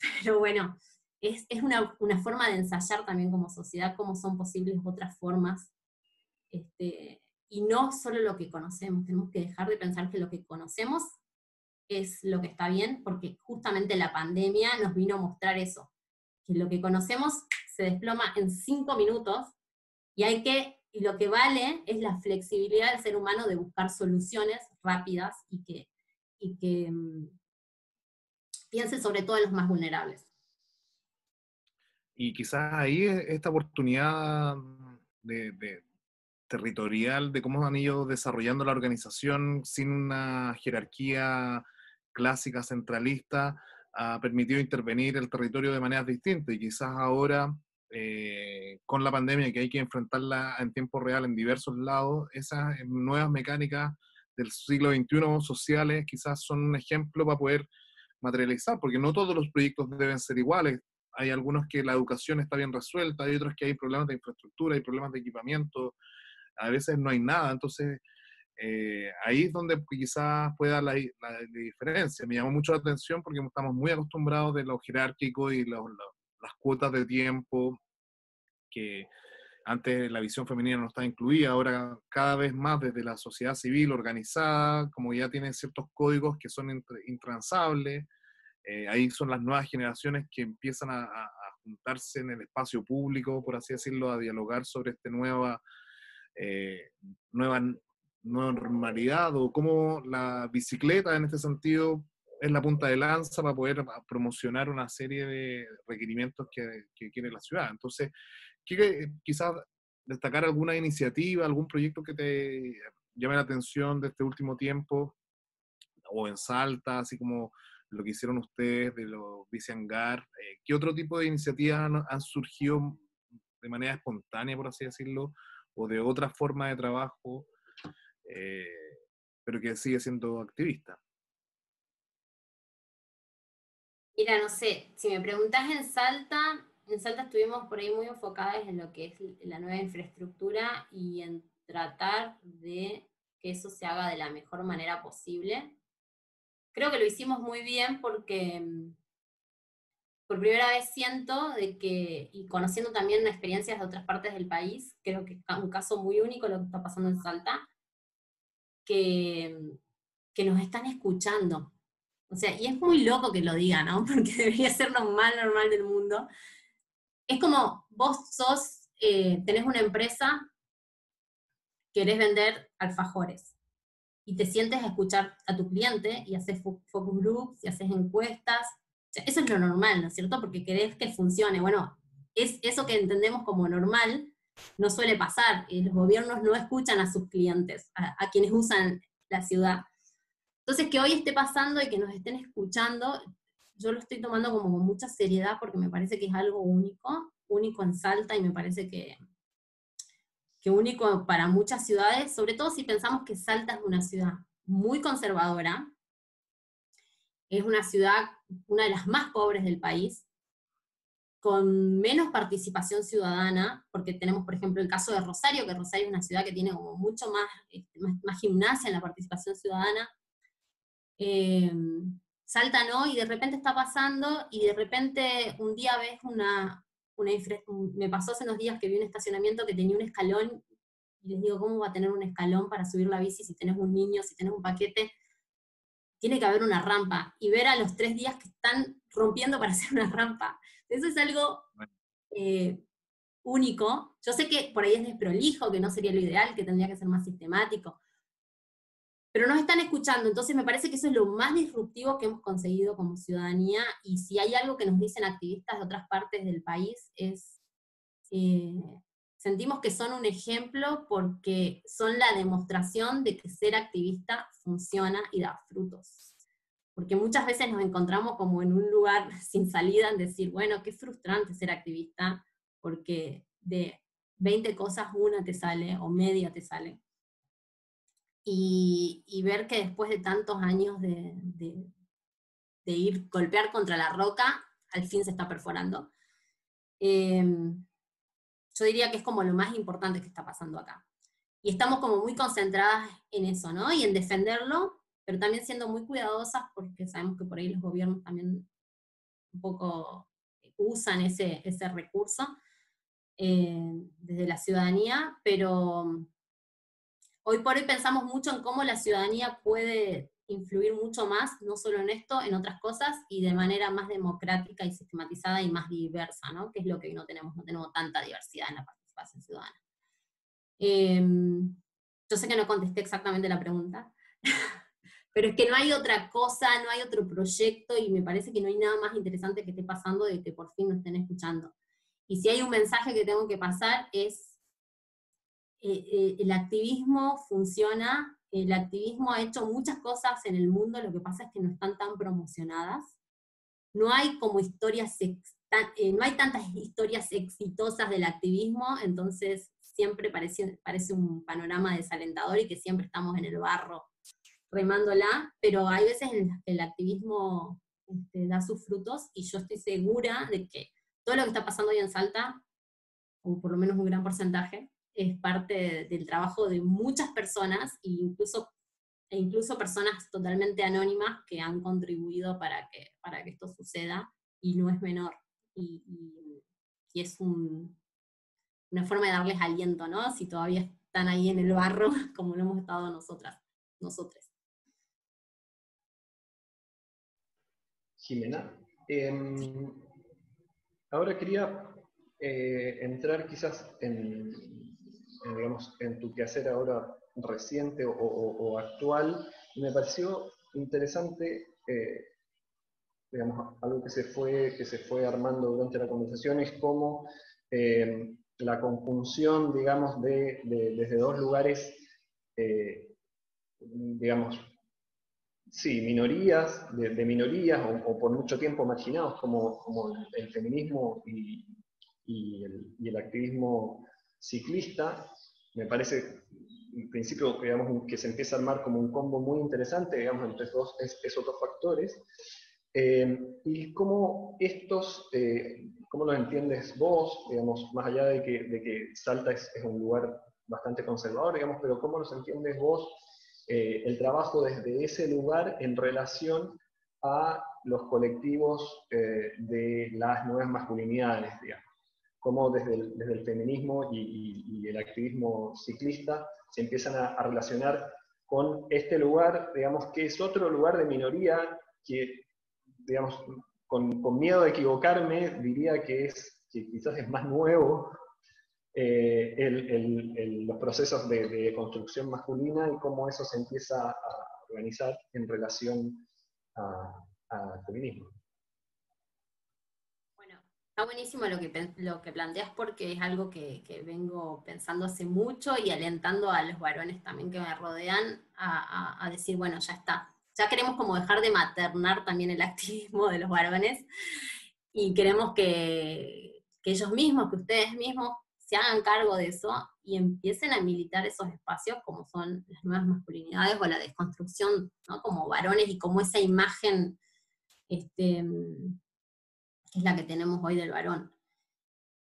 pero bueno, es, una, forma de ensayar también como sociedad cómo son posibles otras formas, este, y no solo lo que conocemos, tenemos que dejar de pensar que lo que conocemos es lo que está bien, porque justamente la pandemia nos vino a mostrar eso, lo que conocemos se desploma en cinco minutos y hay que, y lo que vale es la flexibilidad del ser humano de buscar soluciones rápidas y que, y que mm, piense sobre todo en los más vulnerables. Y quizás ahí esta oportunidad de, territorial de cómo han ido desarrollando la organización sin una jerarquía clásica centralista ha permitido intervenir el territorio de maneras distintas y quizás ahora eh, con la pandemia que hay que enfrentarla en tiempo real en diversos lados, esas nuevas mecánicas del siglo XXI sociales quizás son un ejemplo para poder materializar, porque no todos los proyectos deben ser iguales. Hay algunos que la educación está bien resuelta, hay otros que hay problemas de infraestructura, hay problemas de equipamiento, a veces no hay nada, entonces eh, ahí es donde quizás pueda la, la, diferencia. Me llamó mucho la atención porque estamos muy acostumbrados de lo jerárquico y las cuotas de tiempo que antes la visión femenina no estaba incluida, ahora cada vez más desde la sociedad civil organizada, como ya tiene ciertos códigos que son intransables, eh, ahí son las nuevas generaciones que empiezan a, juntarse en el espacio público, por así decirlo, a dialogar sobre esta nueva, eh, nueva normalidad o cómo la bicicleta en este sentido es la punta de lanza para poder promocionar una serie de requerimientos que, que quiere la ciudad. Entonces, quizás destacar alguna iniciativa, algún proyecto que te llame la atención de este último tiempo, o en Salta, así como lo que hicieron ustedes de los Biciangar. Eh, ¿Qué otro tipo de iniciativas han, surgido de manera espontánea, por así decirlo, o de otra forma de trabajo, eh, pero que sigue siendo activista? Mira, no sé, si me preguntas en Salta, en Salta estuvimos por ahí muy enfocadas en lo que es la nueva infraestructura y en tratar de que eso se haga de la mejor manera posible. Creo que lo hicimos muy bien porque mm, por primera vez siento de que, y conociendo también experiencias de otras partes del país, creo que es un caso muy único lo que está pasando en Salta, que, que nos están escuchando. O sea, y es muy loco que lo digan, ¿no? Porque debería ser lo más normal del mundo, es como vos sos, eh, tenés una empresa, querés vender alfajores y te sientes a escuchar a tu cliente y haces focus groups y haces encuestas. eso es lo normal, ¿no es cierto? Porque querés que funcione. Bueno, es eso que entendemos como normal no suele pasar. Los gobiernos no escuchan a sus clientes, a quienes usan la ciudad. Entonces, que hoy esté pasando y que nos estén escuchando, yo lo estoy tomando como con mucha seriedad porque me parece que es algo único, único en Salta y me parece que, que único para muchas ciudades, sobre todo si pensamos que Salta es una ciudad muy conservadora, es una ciudad, una de las más pobres del país, con menos participación ciudadana, porque tenemos, por ejemplo, el caso de Rosario, que Rosario es una ciudad que tiene como mucho más, este, más, gimnasia en la participación ciudadana. Eh, Salta no, y de repente está pasando, y de repente un día ves una, una me pasó hace unos días que vi un estacionamiento que tenía un escalón, y les digo, ¿cómo va a tener un escalón para subir la bici si tenés un niño, si tenés un paquete? Tiene que haber una rampa, y ver a los tres días que están rompiendo para hacer una rampa. Eso es algo eh, único. Yo sé que por ahí es desprolijo, que no sería lo ideal, que tendría que ser más sistemático, pero nos están escuchando, entonces me parece que eso es lo más disruptivo que hemos conseguido como ciudadanía y si hay algo que nos dicen activistas de otras partes del país es, eh, sentimos que son un ejemplo porque son la demostración de que ser activista funciona y da frutos. Porque muchas veces nos encontramos como en un lugar sin salida en decir, bueno, qué frustrante ser activista porque de 20 cosas una te sale o media te sale y, ver que después de tantos años de, de, ir golpear contra la roca, al fin se está perforando. Em, yo diría que es como lo más importante que está pasando acá. Y estamos como muy concentradas en eso, ¿no? Y en defenderlo, pero también siendo muy cuidadosas porque sabemos que por ahí los gobiernos también un poco usan ese, ese recurso eh, desde la ciudadanía, pero Hoy por hoy pensamos mucho en cómo la ciudadanía puede influir mucho más, no solo en esto, en otras cosas, y de manera más democrática y sistematizada y más diversa, ¿no? Que es lo que hoy no tenemos, no tenemos tanta diversidad en la participación ciudadana. Em, yo sé que no contesté exactamente la pregunta, pero es que no hay otra cosa, no hay otro proyecto, y me parece que no hay nada más interesante que esté pasando de que por fin nos estén escuchando. Y si hay un mensaje que tengo que pasar es eh, eh, el activismo funciona, el activismo ha hecho muchas cosas en el mundo, lo que pasa es que no están tan promocionadas. No hay como historias, eh, no hay tantas historias exitosas del activismo, entonces siempre parece, parece un panorama desalentador y que siempre estamos en el barro remándola, pero hay veces en las que el activismo este, da sus frutos y yo estoy segura de que todo lo que está pasando hoy en Salta, o por lo menos un gran porcentaje, es parte del trabajo de muchas personas e incluso, e incluso personas totalmente anónimas que han contribuido para que, para que esto suceda y no es menor. Y, es un, una forma de darles aliento, ¿no? Si todavía están ahí en el barro, como lo hemos estado nosotras, nosotros. Jimena, em, ahora quería eh, entrar quizás en, digamos, en tu quehacer ahora reciente o, actual, me pareció interesante, eh, digamos, algo que se, fue, que se fue armando durante la conversación, es cómo eh, la conjunción, digamos, de, desde dos lugares, eh, digamos, sí, minorías, de, minorías o, por mucho tiempo marginados como, como el, feminismo y, y, el, y, el, activismo ciclista, me parece, en principio, digamos, que se empieza a armar como un combo muy interesante, digamos, entre dos, esos dos factores, eh, y cómo estos, eh, cómo los entiendes vos, digamos, más allá de que, de que Salta es, es, un lugar bastante conservador, digamos, pero cómo los entiendes vos eh, el trabajo desde ese lugar en relación a los colectivos de las nuevas masculinidades, digamos. Cómo desde el, desde el feminismo y, y, el activismo ciclista se empiezan a, a relacionar con este lugar, digamos, que es otro lugar de minoría que digamos, con, miedo de equivocarme, diría que, es, que quizás es más nuevo eh, los procesos de, construcción masculina y cómo eso se empieza a organizar en relación al feminismo. Bueno, está buenísimo lo que, lo que planteas porque es algo que, vengo pensando hace mucho y alentando a los varones también que me rodean a decir, bueno, ya está, ya queremos como dejar de maternar también el activismo de los varones y queremos que, ellos mismos, que ustedes mismos se hagan cargo de eso y empiecen a militar esos espacios como son las nuevas masculinidades o la desconstrucción, ¿no? Como varones y como esa imagen este, que es la que tenemos hoy del varón.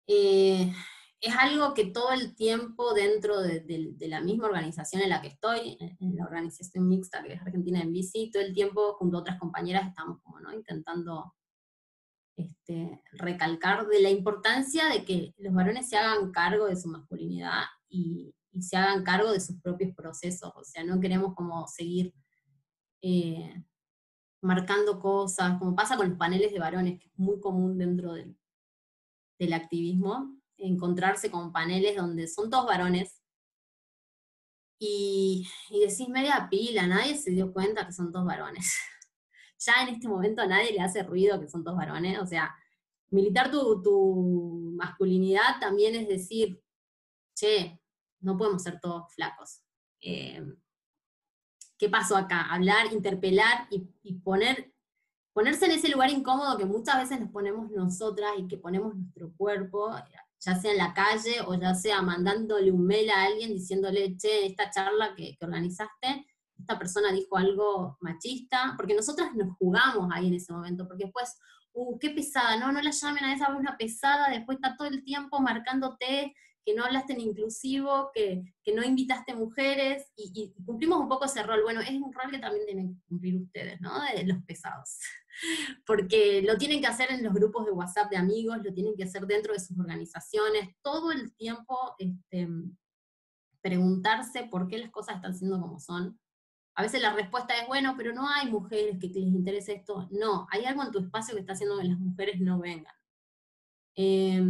Eh, es algo que todo el tiempo dentro de, la misma organización en la que estoy, en la organización mixta que es Argentina en Bici, todo el tiempo junto a otras compañeras estamos como, ¿no? intentando este, recalcar de la importancia de que los varones se hagan cargo de su masculinidad y, se hagan cargo de sus propios procesos, o sea, no queremos como seguir eh, marcando cosas, como pasa con los paneles de varones, que es muy común dentro del, activismo, encontrarse con paneles donde son todos varones y, decís media pila, nadie se dio cuenta que son todos varones. Ya en este momento a nadie le hace ruido que son todos varones, o sea, militar tu, masculinidad también es decir, che, no podemos ser todos flacos. Eh, ¿Qué pasó acá? Hablar, interpelar y, y, poner, ponerse en ese lugar incómodo que muchas veces nos ponemos nosotras y que ponemos nuestro cuerpo ya sea en la calle o ya sea mandándole un mail a alguien diciéndole, che, esta charla que, organizaste, esta persona dijo algo machista, porque nosotras nos jugamos ahí en ese momento, porque después, uh, qué pesada, no, no la llamen a esa una pesada, después está todo el tiempo marcándote que no hablaste en inclusivo, que, no invitaste mujeres, y, cumplimos un poco ese rol. Bueno, es un rol que también tienen que cumplir ustedes, ¿no? De los pesados. Porque lo tienen que hacer en los grupos de WhatsApp de amigos, lo tienen que hacer dentro de sus organizaciones, todo el tiempo este, preguntarse por qué las cosas están siendo como son. A veces la respuesta es, bueno, pero no hay mujeres que les interese esto. No, hay algo en tu espacio que está haciendo que las mujeres no vengan. Eh,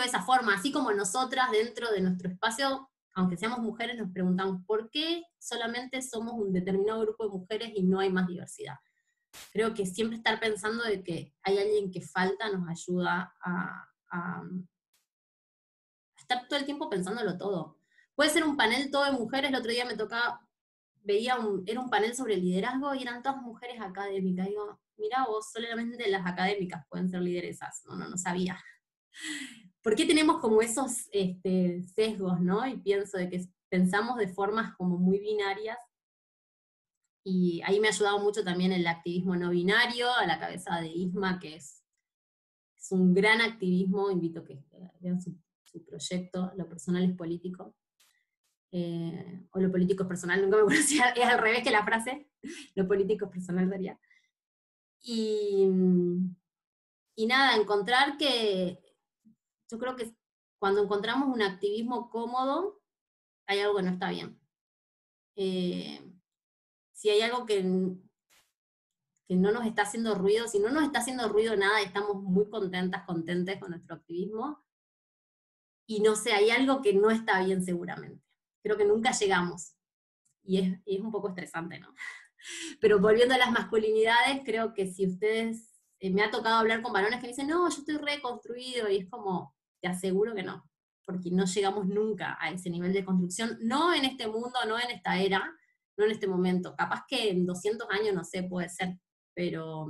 de esa forma, así como nosotras dentro de nuestro espacio, aunque seamos mujeres, nos preguntamos por qué solamente somos un determinado grupo de mujeres y no hay más diversidad. Creo que siempre estar pensando de que hay alguien que falta nos ayuda a estar todo el tiempo pensándolo todo. Puede ser un panel todo de mujeres, el otro día me tocaba, veía un, era un panel sobre liderazgo y eran todas mujeres académicas. Digo, mira vos, solamente las académicas pueden ser lideresas. No, no, no sabía. ¿Por qué tenemos como esos este, sesgos, no? Y pienso de que pensamos de formas como muy binarias. Y ahí me ha ayudado mucho también el activismo no binario, a la cabeza de Isma, que es, un gran activismo, invito a que vean su, proyecto, Lo personal es político. Eh, o lo político es personal, nunca me acuerdo si es al revés que la frase, lo político es personal sería. Y, y nada, encontrar que yo creo que cuando encontramos un activismo cómodo, hay algo que no está bien. Eh, si hay algo que, que no nos está haciendo ruido, si no nos está haciendo ruido nada, estamos muy contentas, contentes con nuestro activismo, y no sé, hay algo que no está bien seguramente. Creo que nunca llegamos. Y es, es un poco estresante, ¿no? Pero volviendo a las masculinidades, creo que si ustedes, eh, me ha tocado hablar con varones que dicen, no, yo estoy reconstruido, y es como, te aseguro que no, porque no llegamos nunca a ese nivel de construcción, no en este mundo, no en esta era, no en este momento. Capaz que en 200 años, no sé, puede ser, pero,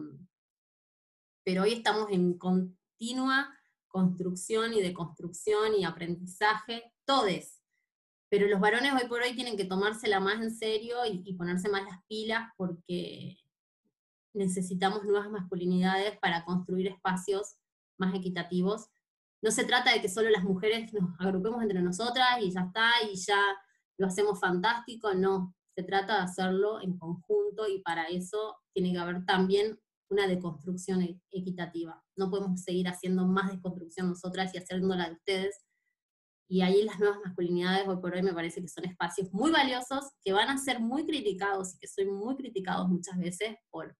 pero hoy estamos en continua construcción y deconstrucción y aprendizaje, todes. Pero los varones hoy por hoy tienen que tomársela más en serio y, ponerse más las pilas porque necesitamos nuevas masculinidades para construir espacios más equitativos no se trata de que solo las mujeres nos agrupemos entre nosotras y ya está, y ya lo hacemos fantástico, no, se trata de hacerlo en conjunto y para eso tiene que haber también una deconstrucción e-, equitativa. No podemos seguir haciendo más deconstrucción nosotras y haciéndola de ustedes. Y ahí las nuevas masculinidades hoy por hoy me parece que son espacios muy valiosos, que van a ser muy criticados y que son muy criticados muchas veces por,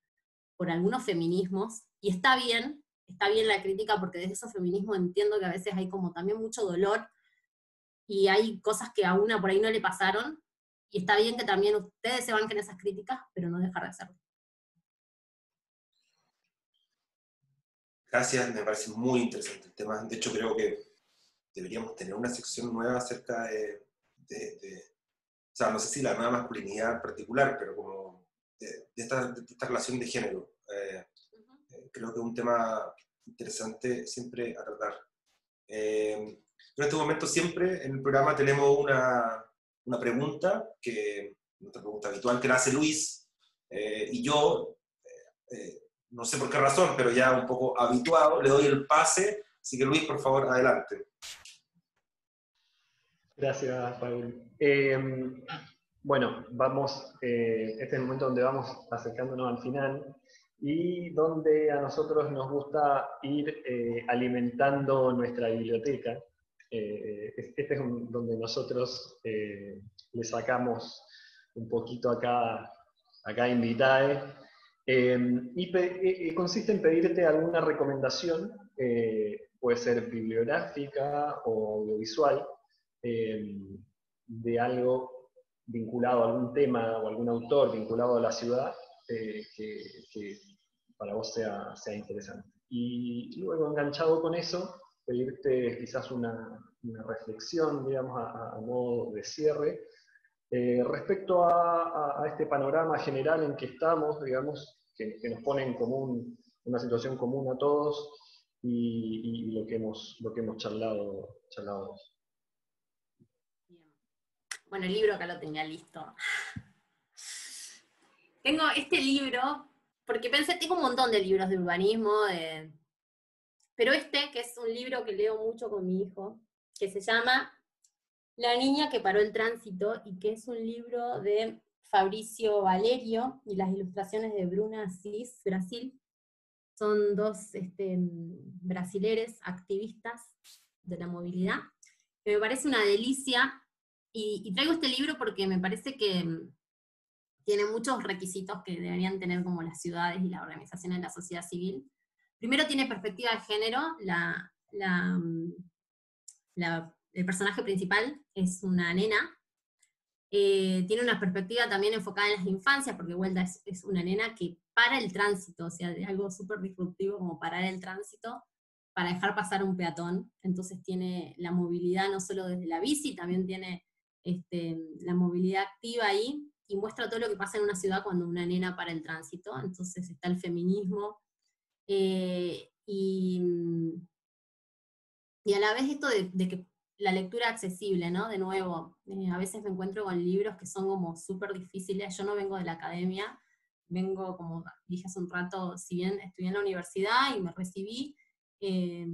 por algunos feminismos. Y está bien, está bien la crítica porque desde esos feminismos entiendo que a veces hay como también mucho dolor y hay cosas que a una por ahí no le pasaron y está bien que también ustedes se banquen esas críticas, pero no dejar de hacerlo. Gracias, me parece muy interesante el tema. De hecho, creo que deberíamos tener una sección nueva acerca de, o sea, no sé si la nueva masculinidad en particular, pero como de, esta, relación de género. Eh, creo que es un tema interesante siempre a tratar. Eh, en este momento siempre en el programa tenemos una, una pregunta, que, nuestra pregunta habitual, que la hace Luis, eh, y yo, eh, no sé por qué razón, pero ya un poco habituado, le doy el pase, así que Luis, por favor, adelante. Gracias, Paul. bueno, vamos, este es el momento donde vamos acercándonos al final y donde a nosotros nos gusta ir eh, alimentando nuestra biblioteca. Eh, este es donde nosotros eh, le sacamos un poquito acá a cada invitada. y consiste en pedirte alguna recomendación, puede ser bibliográfica o audiovisual, de algo vinculado a algún tema o algún autor vinculado a la ciudad que, que, para vos sea, sea interesante. Y luego, enganchado con eso, pedirte quizás una, una reflexión, digamos, a, modo de cierre, eh, respecto a, a, este panorama general en que estamos, digamos, que, nos pone en común, una situación común a todos y, y, lo, que hemos, lo que hemos charlado. charlado. Bueno, el libro acá lo tenía listo. Tengo este libro porque pensé, tengo un montón de libros de urbanismo, pero este, que es un libro que leo mucho con mi hijo, que se llama La niña que paró el tránsito, y que es un libro de Fabricio Valerio y las ilustraciones de Bruna Cis, Brasil. Son dos este, brasileres activistas de la movilidad, me parece una delicia. Y traigo este libro porque me parece que tiene muchos requisitos que deberían tener como las ciudades y la organización de la sociedad civil. Primero tiene perspectiva de género, la, mm, el personaje principal es una nena, eh, tiene una perspectiva también enfocada en las infancias, porque Vuelta es, es, una nena que para el tránsito, o sea, es algo súper disruptivo como parar el tránsito para dejar pasar un peatón, entonces tiene la movilidad no solo desde la bici, también tiene este, la movilidad activa ahí, y muestra todo lo que pasa en una ciudad cuando una nena para el tránsito. Entonces está el feminismo. Eh, y, y, a la vez esto de, que la lectura accesible, ¿no? De nuevo, eh, a veces me encuentro con libros que son como súper difíciles. Yo no vengo de la academia, vengo, como dije hace un rato, si bien estudié en la universidad y me recibí, eh,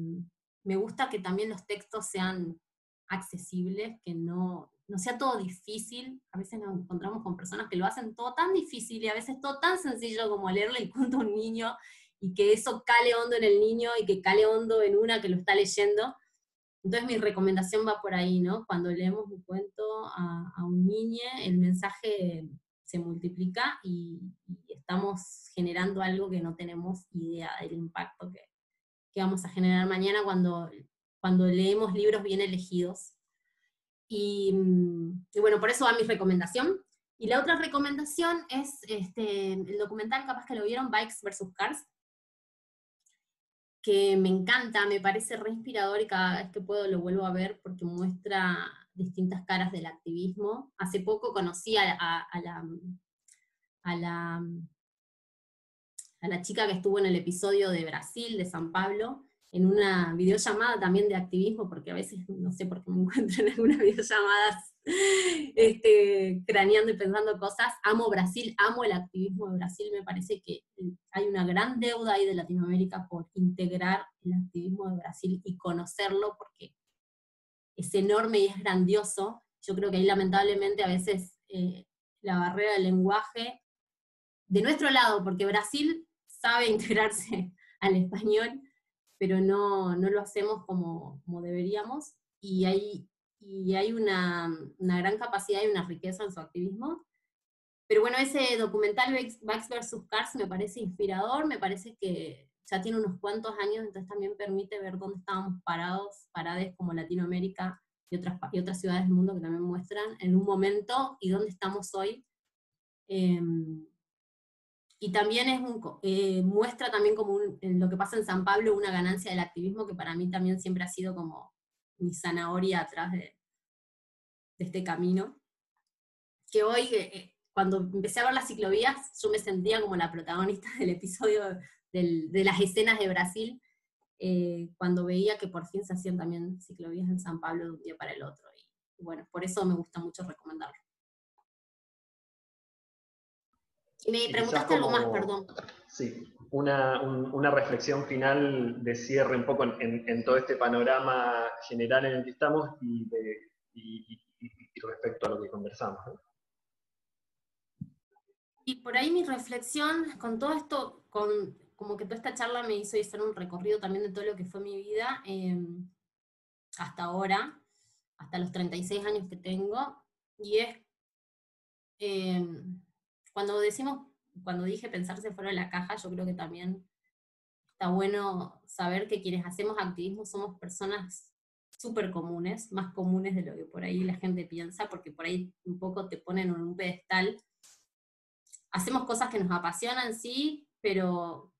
me gusta que también los textos sean accesibles, que no, no sea todo difícil. A veces nos encontramos con personas que lo hacen todo tan difícil y a veces todo tan sencillo como leerle el cuento a un niño y que eso cale hondo en el niño y que cale hondo en una que lo está leyendo. Entonces mi recomendación va por ahí, ¿no? Cuando leemos un cuento a, un niño, el mensaje se multiplica y, estamos generando algo que no tenemos idea del impacto que, vamos a generar mañana cuando, cuando leemos libros bien elegidos. Y, y, bueno, por eso va mi recomendación. Y la otra recomendación es este, el documental, capaz que lo vieron, Bikes vs. Cars, que me encanta, me parece re inspirador y cada vez que puedo lo vuelvo a ver porque muestra distintas caras del activismo. Hace poco conocí a, la, a, la, a la chica que estuvo en el episodio de Brasil, de San Pablo, en una videollamada también de activismo, porque a veces no sé por qué me encuentro en algunas videollamadas este, craneando y pensando cosas. Amo Brasil, amo el activismo de Brasil, me parece que hay una gran deuda ahí de Latinoamérica por integrar el activismo de Brasil y conocerlo, porque es enorme y es grandioso. Yo creo que ahí lamentablemente a veces eh, la barrera del lenguaje, de nuestro lado, porque Brasil sabe integrarse al español, pero no, no lo hacemos como, como deberíamos, y hay, y hay una, una, gran capacidad y una riqueza en su activismo. Pero bueno, ese documental Bax vs. Cars me parece inspirador, me parece que ya tiene unos cuantos años, entonces también permite ver dónde estábamos parados, parades como Latinoamérica y otras, y otras ciudades del mundo que también muestran en un momento y dónde estamos hoy. Em, y también es un, eh, muestra también como en lo que pasa en San Pablo una ganancia del activismo que para mí también siempre ha sido como mi zanahoria atrás de, este camino. Que hoy, eh, eh, cuando empecé a ver las ciclovías, yo me sentía como la protagonista del episodio de las escenas de Brasil, cuando veía que por fin se hacían también ciclovías en San Pablo de un día para el otro. Y bueno, por eso me gusta mucho recomendarlo. Me preguntaste algo más, perdón. Sí, una, una, reflexión final de cierre un poco en, todo este panorama general en el que estamos y, de, respecto a lo que conversamos. Y por ahí mi reflexión con todo esto, con, como que toda esta charla me hizo hacer un recorrido también de todo lo que fue mi vida em, hasta ahora, hasta los 36 años que tengo, y es em, cuando decimos, cuando dije pensarse fuera de la caja, yo creo que también está bueno saber que quienes hacemos activismo somos personas súper comunes, más comunes de lo que por ahí la gente piensa, porque por ahí un poco te ponen en un pedestal. Hacemos cosas que nos apasionan, sí, pero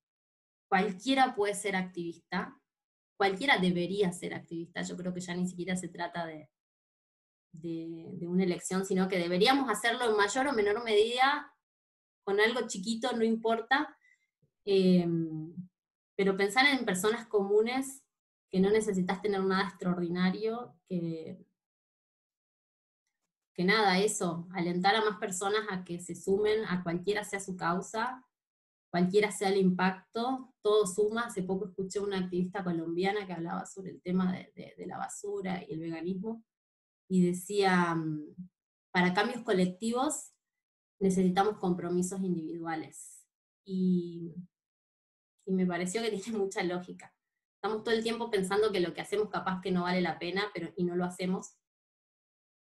cualquiera puede ser activista, cualquiera debería ser activista, yo creo que ya ni siquiera se trata de, de, una elección, sino que deberíamos hacerlo en mayor o menor medida con algo chiquito, no importa, em, pero pensar en personas comunes que no necesitas tener nada extraordinario, que, que nada, eso, alentar a más personas a que se sumen a cualquiera sea su causa, cualquiera sea el impacto, todo suma. Hace poco escuché una activista colombiana que hablaba sobre el tema de, la basura y el veganismo y decía, mm, para cambios colectivos necesitamos compromisos individuales. Y, y me pareció que tiene mucha lógica. Estamos todo el tiempo pensando que lo que hacemos capaz que no vale la pena, pero, y no lo hacemos.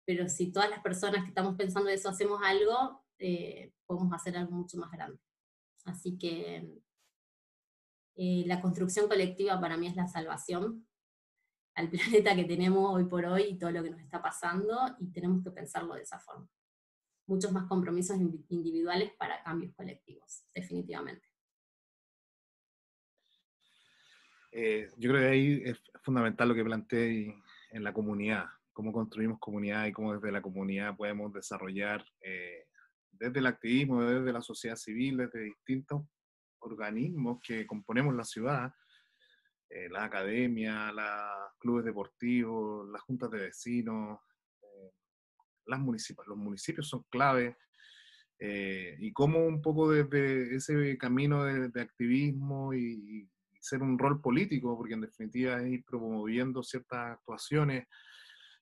Pero si todas las personas que estamos pensando eso hacemos algo, eh, podemos hacer algo mucho más grande. Así que eh, la construcción colectiva para mí es la salvación al planeta que tenemos hoy por hoy y todo lo que nos está pasando, y tenemos que pensarlo de esa forma muchos más compromisos individuales para cambios colectivos, definitivamente. Eh, yo creo que ahí es fundamental lo que planteé en la comunidad, cómo construimos comunidad y cómo desde la comunidad podemos desarrollar eh, desde el activismo, desde la sociedad civil, desde distintos organismos que componemos la ciudad, eh, la academia, los clubes deportivos, las juntas de vecinos, las municipios, los municipios son clave, eh, y cómo un poco desde ese camino de, activismo y, ser un rol político, porque en definitiva es ir promoviendo ciertas actuaciones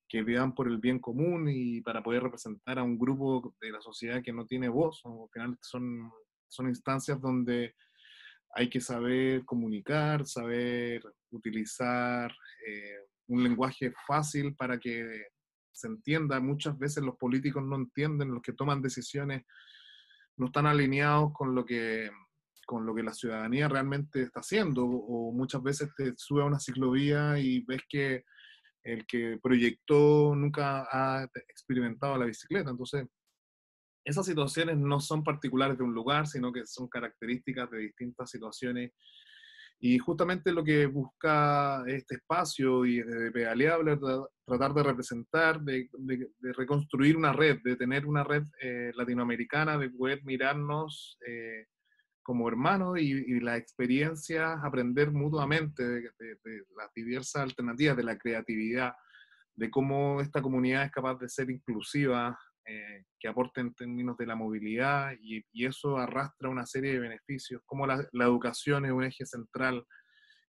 que vean por el bien común y para poder representar a un grupo de la sociedad que no tiene voz. Al final son, son instancias donde hay que saber comunicar, saber utilizar eh, un lenguaje fácil para que se entienda. Muchas veces los políticos no entienden, los que toman decisiones no están alineados con lo que con lo que la ciudadanía realmente está haciendo, o muchas veces te sube a una ciclovía y ves que el que proyectó nunca ha experimentado la bicicleta. Entonces, esas situaciones no son particulares de un lugar, sino que son características de distintas situaciones y justamente lo que busca este espacio y de Pedaleable, tratar de representar, de, reconstruir una red, de tener una red eh, latinoamericana, de poder mirarnos eh, como hermanos y, la experiencia, aprender mutuamente de, las diversas alternativas, de la creatividad, de cómo esta comunidad es capaz de ser inclusiva, eh, que aporte en términos de la movilidad y, eso arrastra una serie de beneficios, como la, educación es un eje central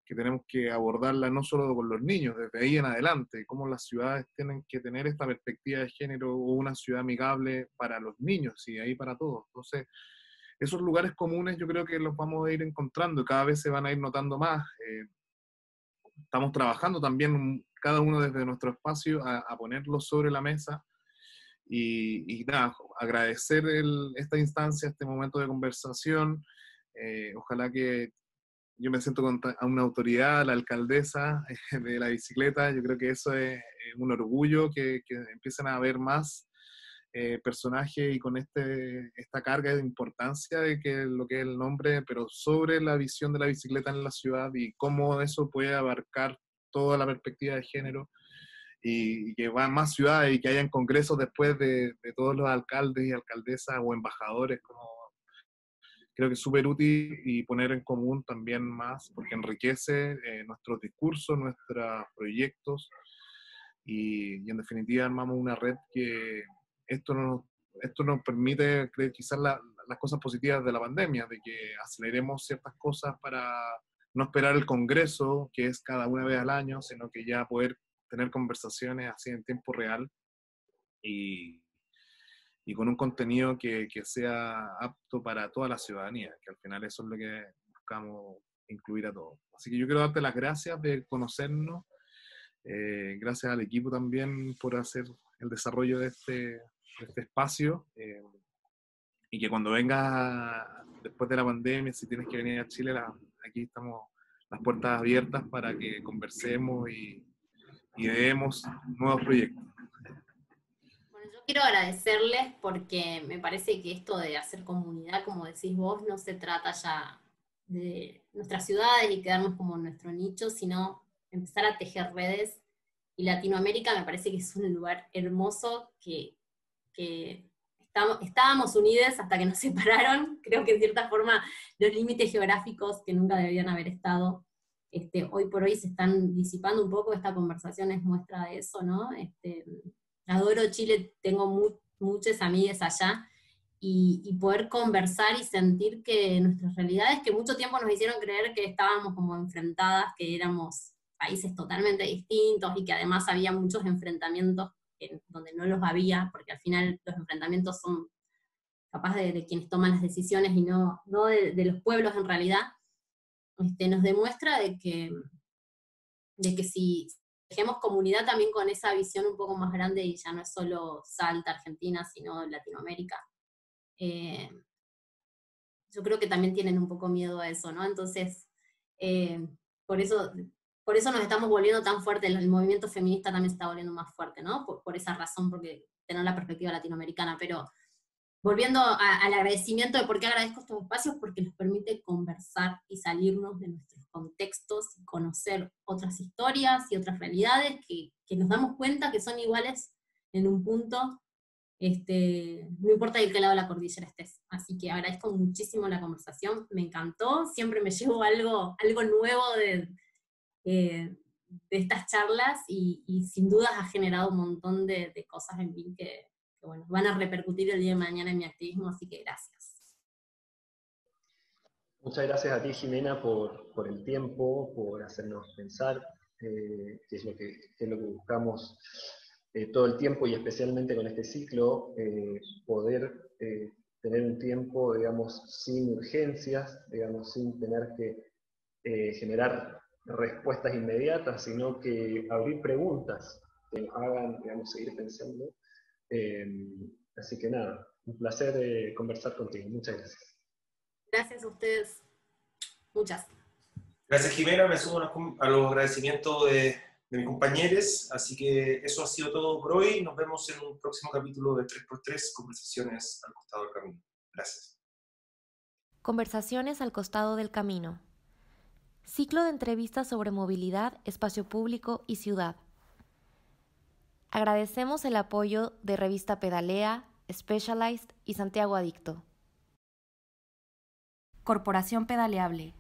que tenemos que abordarla no solo con los niños, desde ahí en adelante, cómo las ciudades tienen que tener esta perspectiva de género o una ciudad amigable para los niños y ahí para todos. Entonces, esos lugares comunes yo creo que los vamos a ir encontrando cada vez se van a ir notando más. Eh, estamos trabajando también cada uno desde nuestro espacio a ponerlos sobre la mesa y, nada, agradecer esta instancia, este momento de conversación. Eh, ojalá que yo me siento con a una autoridad, la alcaldesa de la bicicleta. Yo creo que eso es un orgullo que, que empiecen a haber más eh, personajes y con este, esta carga de importancia de que lo que es el nombre, pero sobre la visión de la bicicleta en la ciudad y cómo eso puede abarcar toda la perspectiva de género y, que van más ciudades y que hayan congresos después de, todos los alcaldes y alcaldesas o embajadores, como creo que es súper útil y poner en común también más, porque enriquece eh, nuestros discursos, nuestros proyectos y, en definitiva armamos una red que esto nos, esto nos permite creer quizás las cosas positivas de la pandemia, de que aceleremos ciertas cosas para no esperar el Congreso, que es cada una vez al año, sino que ya poder tener conversaciones así en tiempo real y, y con un contenido que, que, sea apto para toda la ciudadanía, que al final eso es lo que buscamos incluir a todos. Así que yo quiero darte las gracias de conocernos, eh, gracias al equipo también por hacer el desarrollo de este, este espacio. Eh, y que cuando vengas después de la pandemia, si tienes que venir a Chile, aquí estamos las puertas abiertas para que conversemos y, y vemos nuevos proyectos. Bueno, yo quiero agradecerles porque me parece que esto de hacer comunidad, como decís vos, no se trata ya de nuestras ciudades y quedarnos como nuestro nicho, sino empezar a tejer redes. Y Latinoamérica me parece que es un lugar hermoso que, estamos, estábamos unidos hasta que nos separaron. Creo que en cierta forma los límites geográficos que nunca deberían haber estado este, hoy por hoy se están disipando un poco, esta conversación es muestra de eso, ¿no? Este, adoro Chile, tengo muchas amigas allá, y, poder conversar y sentir que nuestras realidades, que mucho tiempo nos hicieron creer que estábamos como enfrentadas, que éramos países totalmente distintos y que además había muchos enfrentamientos donde no los había, porque al final los enfrentamientos son capaz de, quienes toman las decisiones y no, no de los pueblos en realidad, este, nos demuestra de que, de que si dejemos comunidad también con esa visión un poco más grande y ya no es solo Salta, Argentina, sino Latinoamérica, eh, yo creo que también tienen un poco miedo a eso, ¿no? Entonces, eh, por eso por eso nos estamos volviendo tan fuertes, el movimiento feminista también está volviendo más fuerte, ¿no? Por, por, esa razón, porque tener la perspectiva latinoamericana, pero volviendo al agradecimiento de por qué agradezco estos espacios, porque nos permite conversar y salirnos de nuestros contextos, conocer otras historias y otras realidades que, nos damos cuenta que son iguales en un punto, este, no importa de qué lado de la cordillera estés. Así que agradezco muchísimo la conversación, me encantó, siempre me llevo algo, algo nuevo de, eh, de estas charlas y, sin dudas ha generado un montón de, de cosas en mí que, bueno, van a repercutir el día de mañana en mi activismo, así que gracias. Muchas gracias a ti, Jimena, por, por el tiempo, por hacernos pensar, eh, que, es lo que, es lo que buscamos eh, todo el tiempo y especialmente con este ciclo, eh, poder tener un tiempo, digamos, sin urgencias, digamos, sin tener que generar respuestas inmediatas, sino que abrir preguntas que nos hagan, digamos, seguir pensando. Em, así que nada, un placer eh, conversar contigo. Muchas gracias. Gracias a ustedes. Muchas. Gracias, Jimena. Me sumo a los agradecimientos de, de mis compañeros. Así que eso ha sido todo por hoy. Nos vemos en un próximo capítulo de 3x3, Conversaciones al costado del camino. Gracias. Conversaciones al costado del camino. Ciclo de entrevistas sobre movilidad, espacio público y ciudad. Agradecemos el apoyo de Revista Pedalea, Specialized y Santiago Adicto. Corporación Pedaleable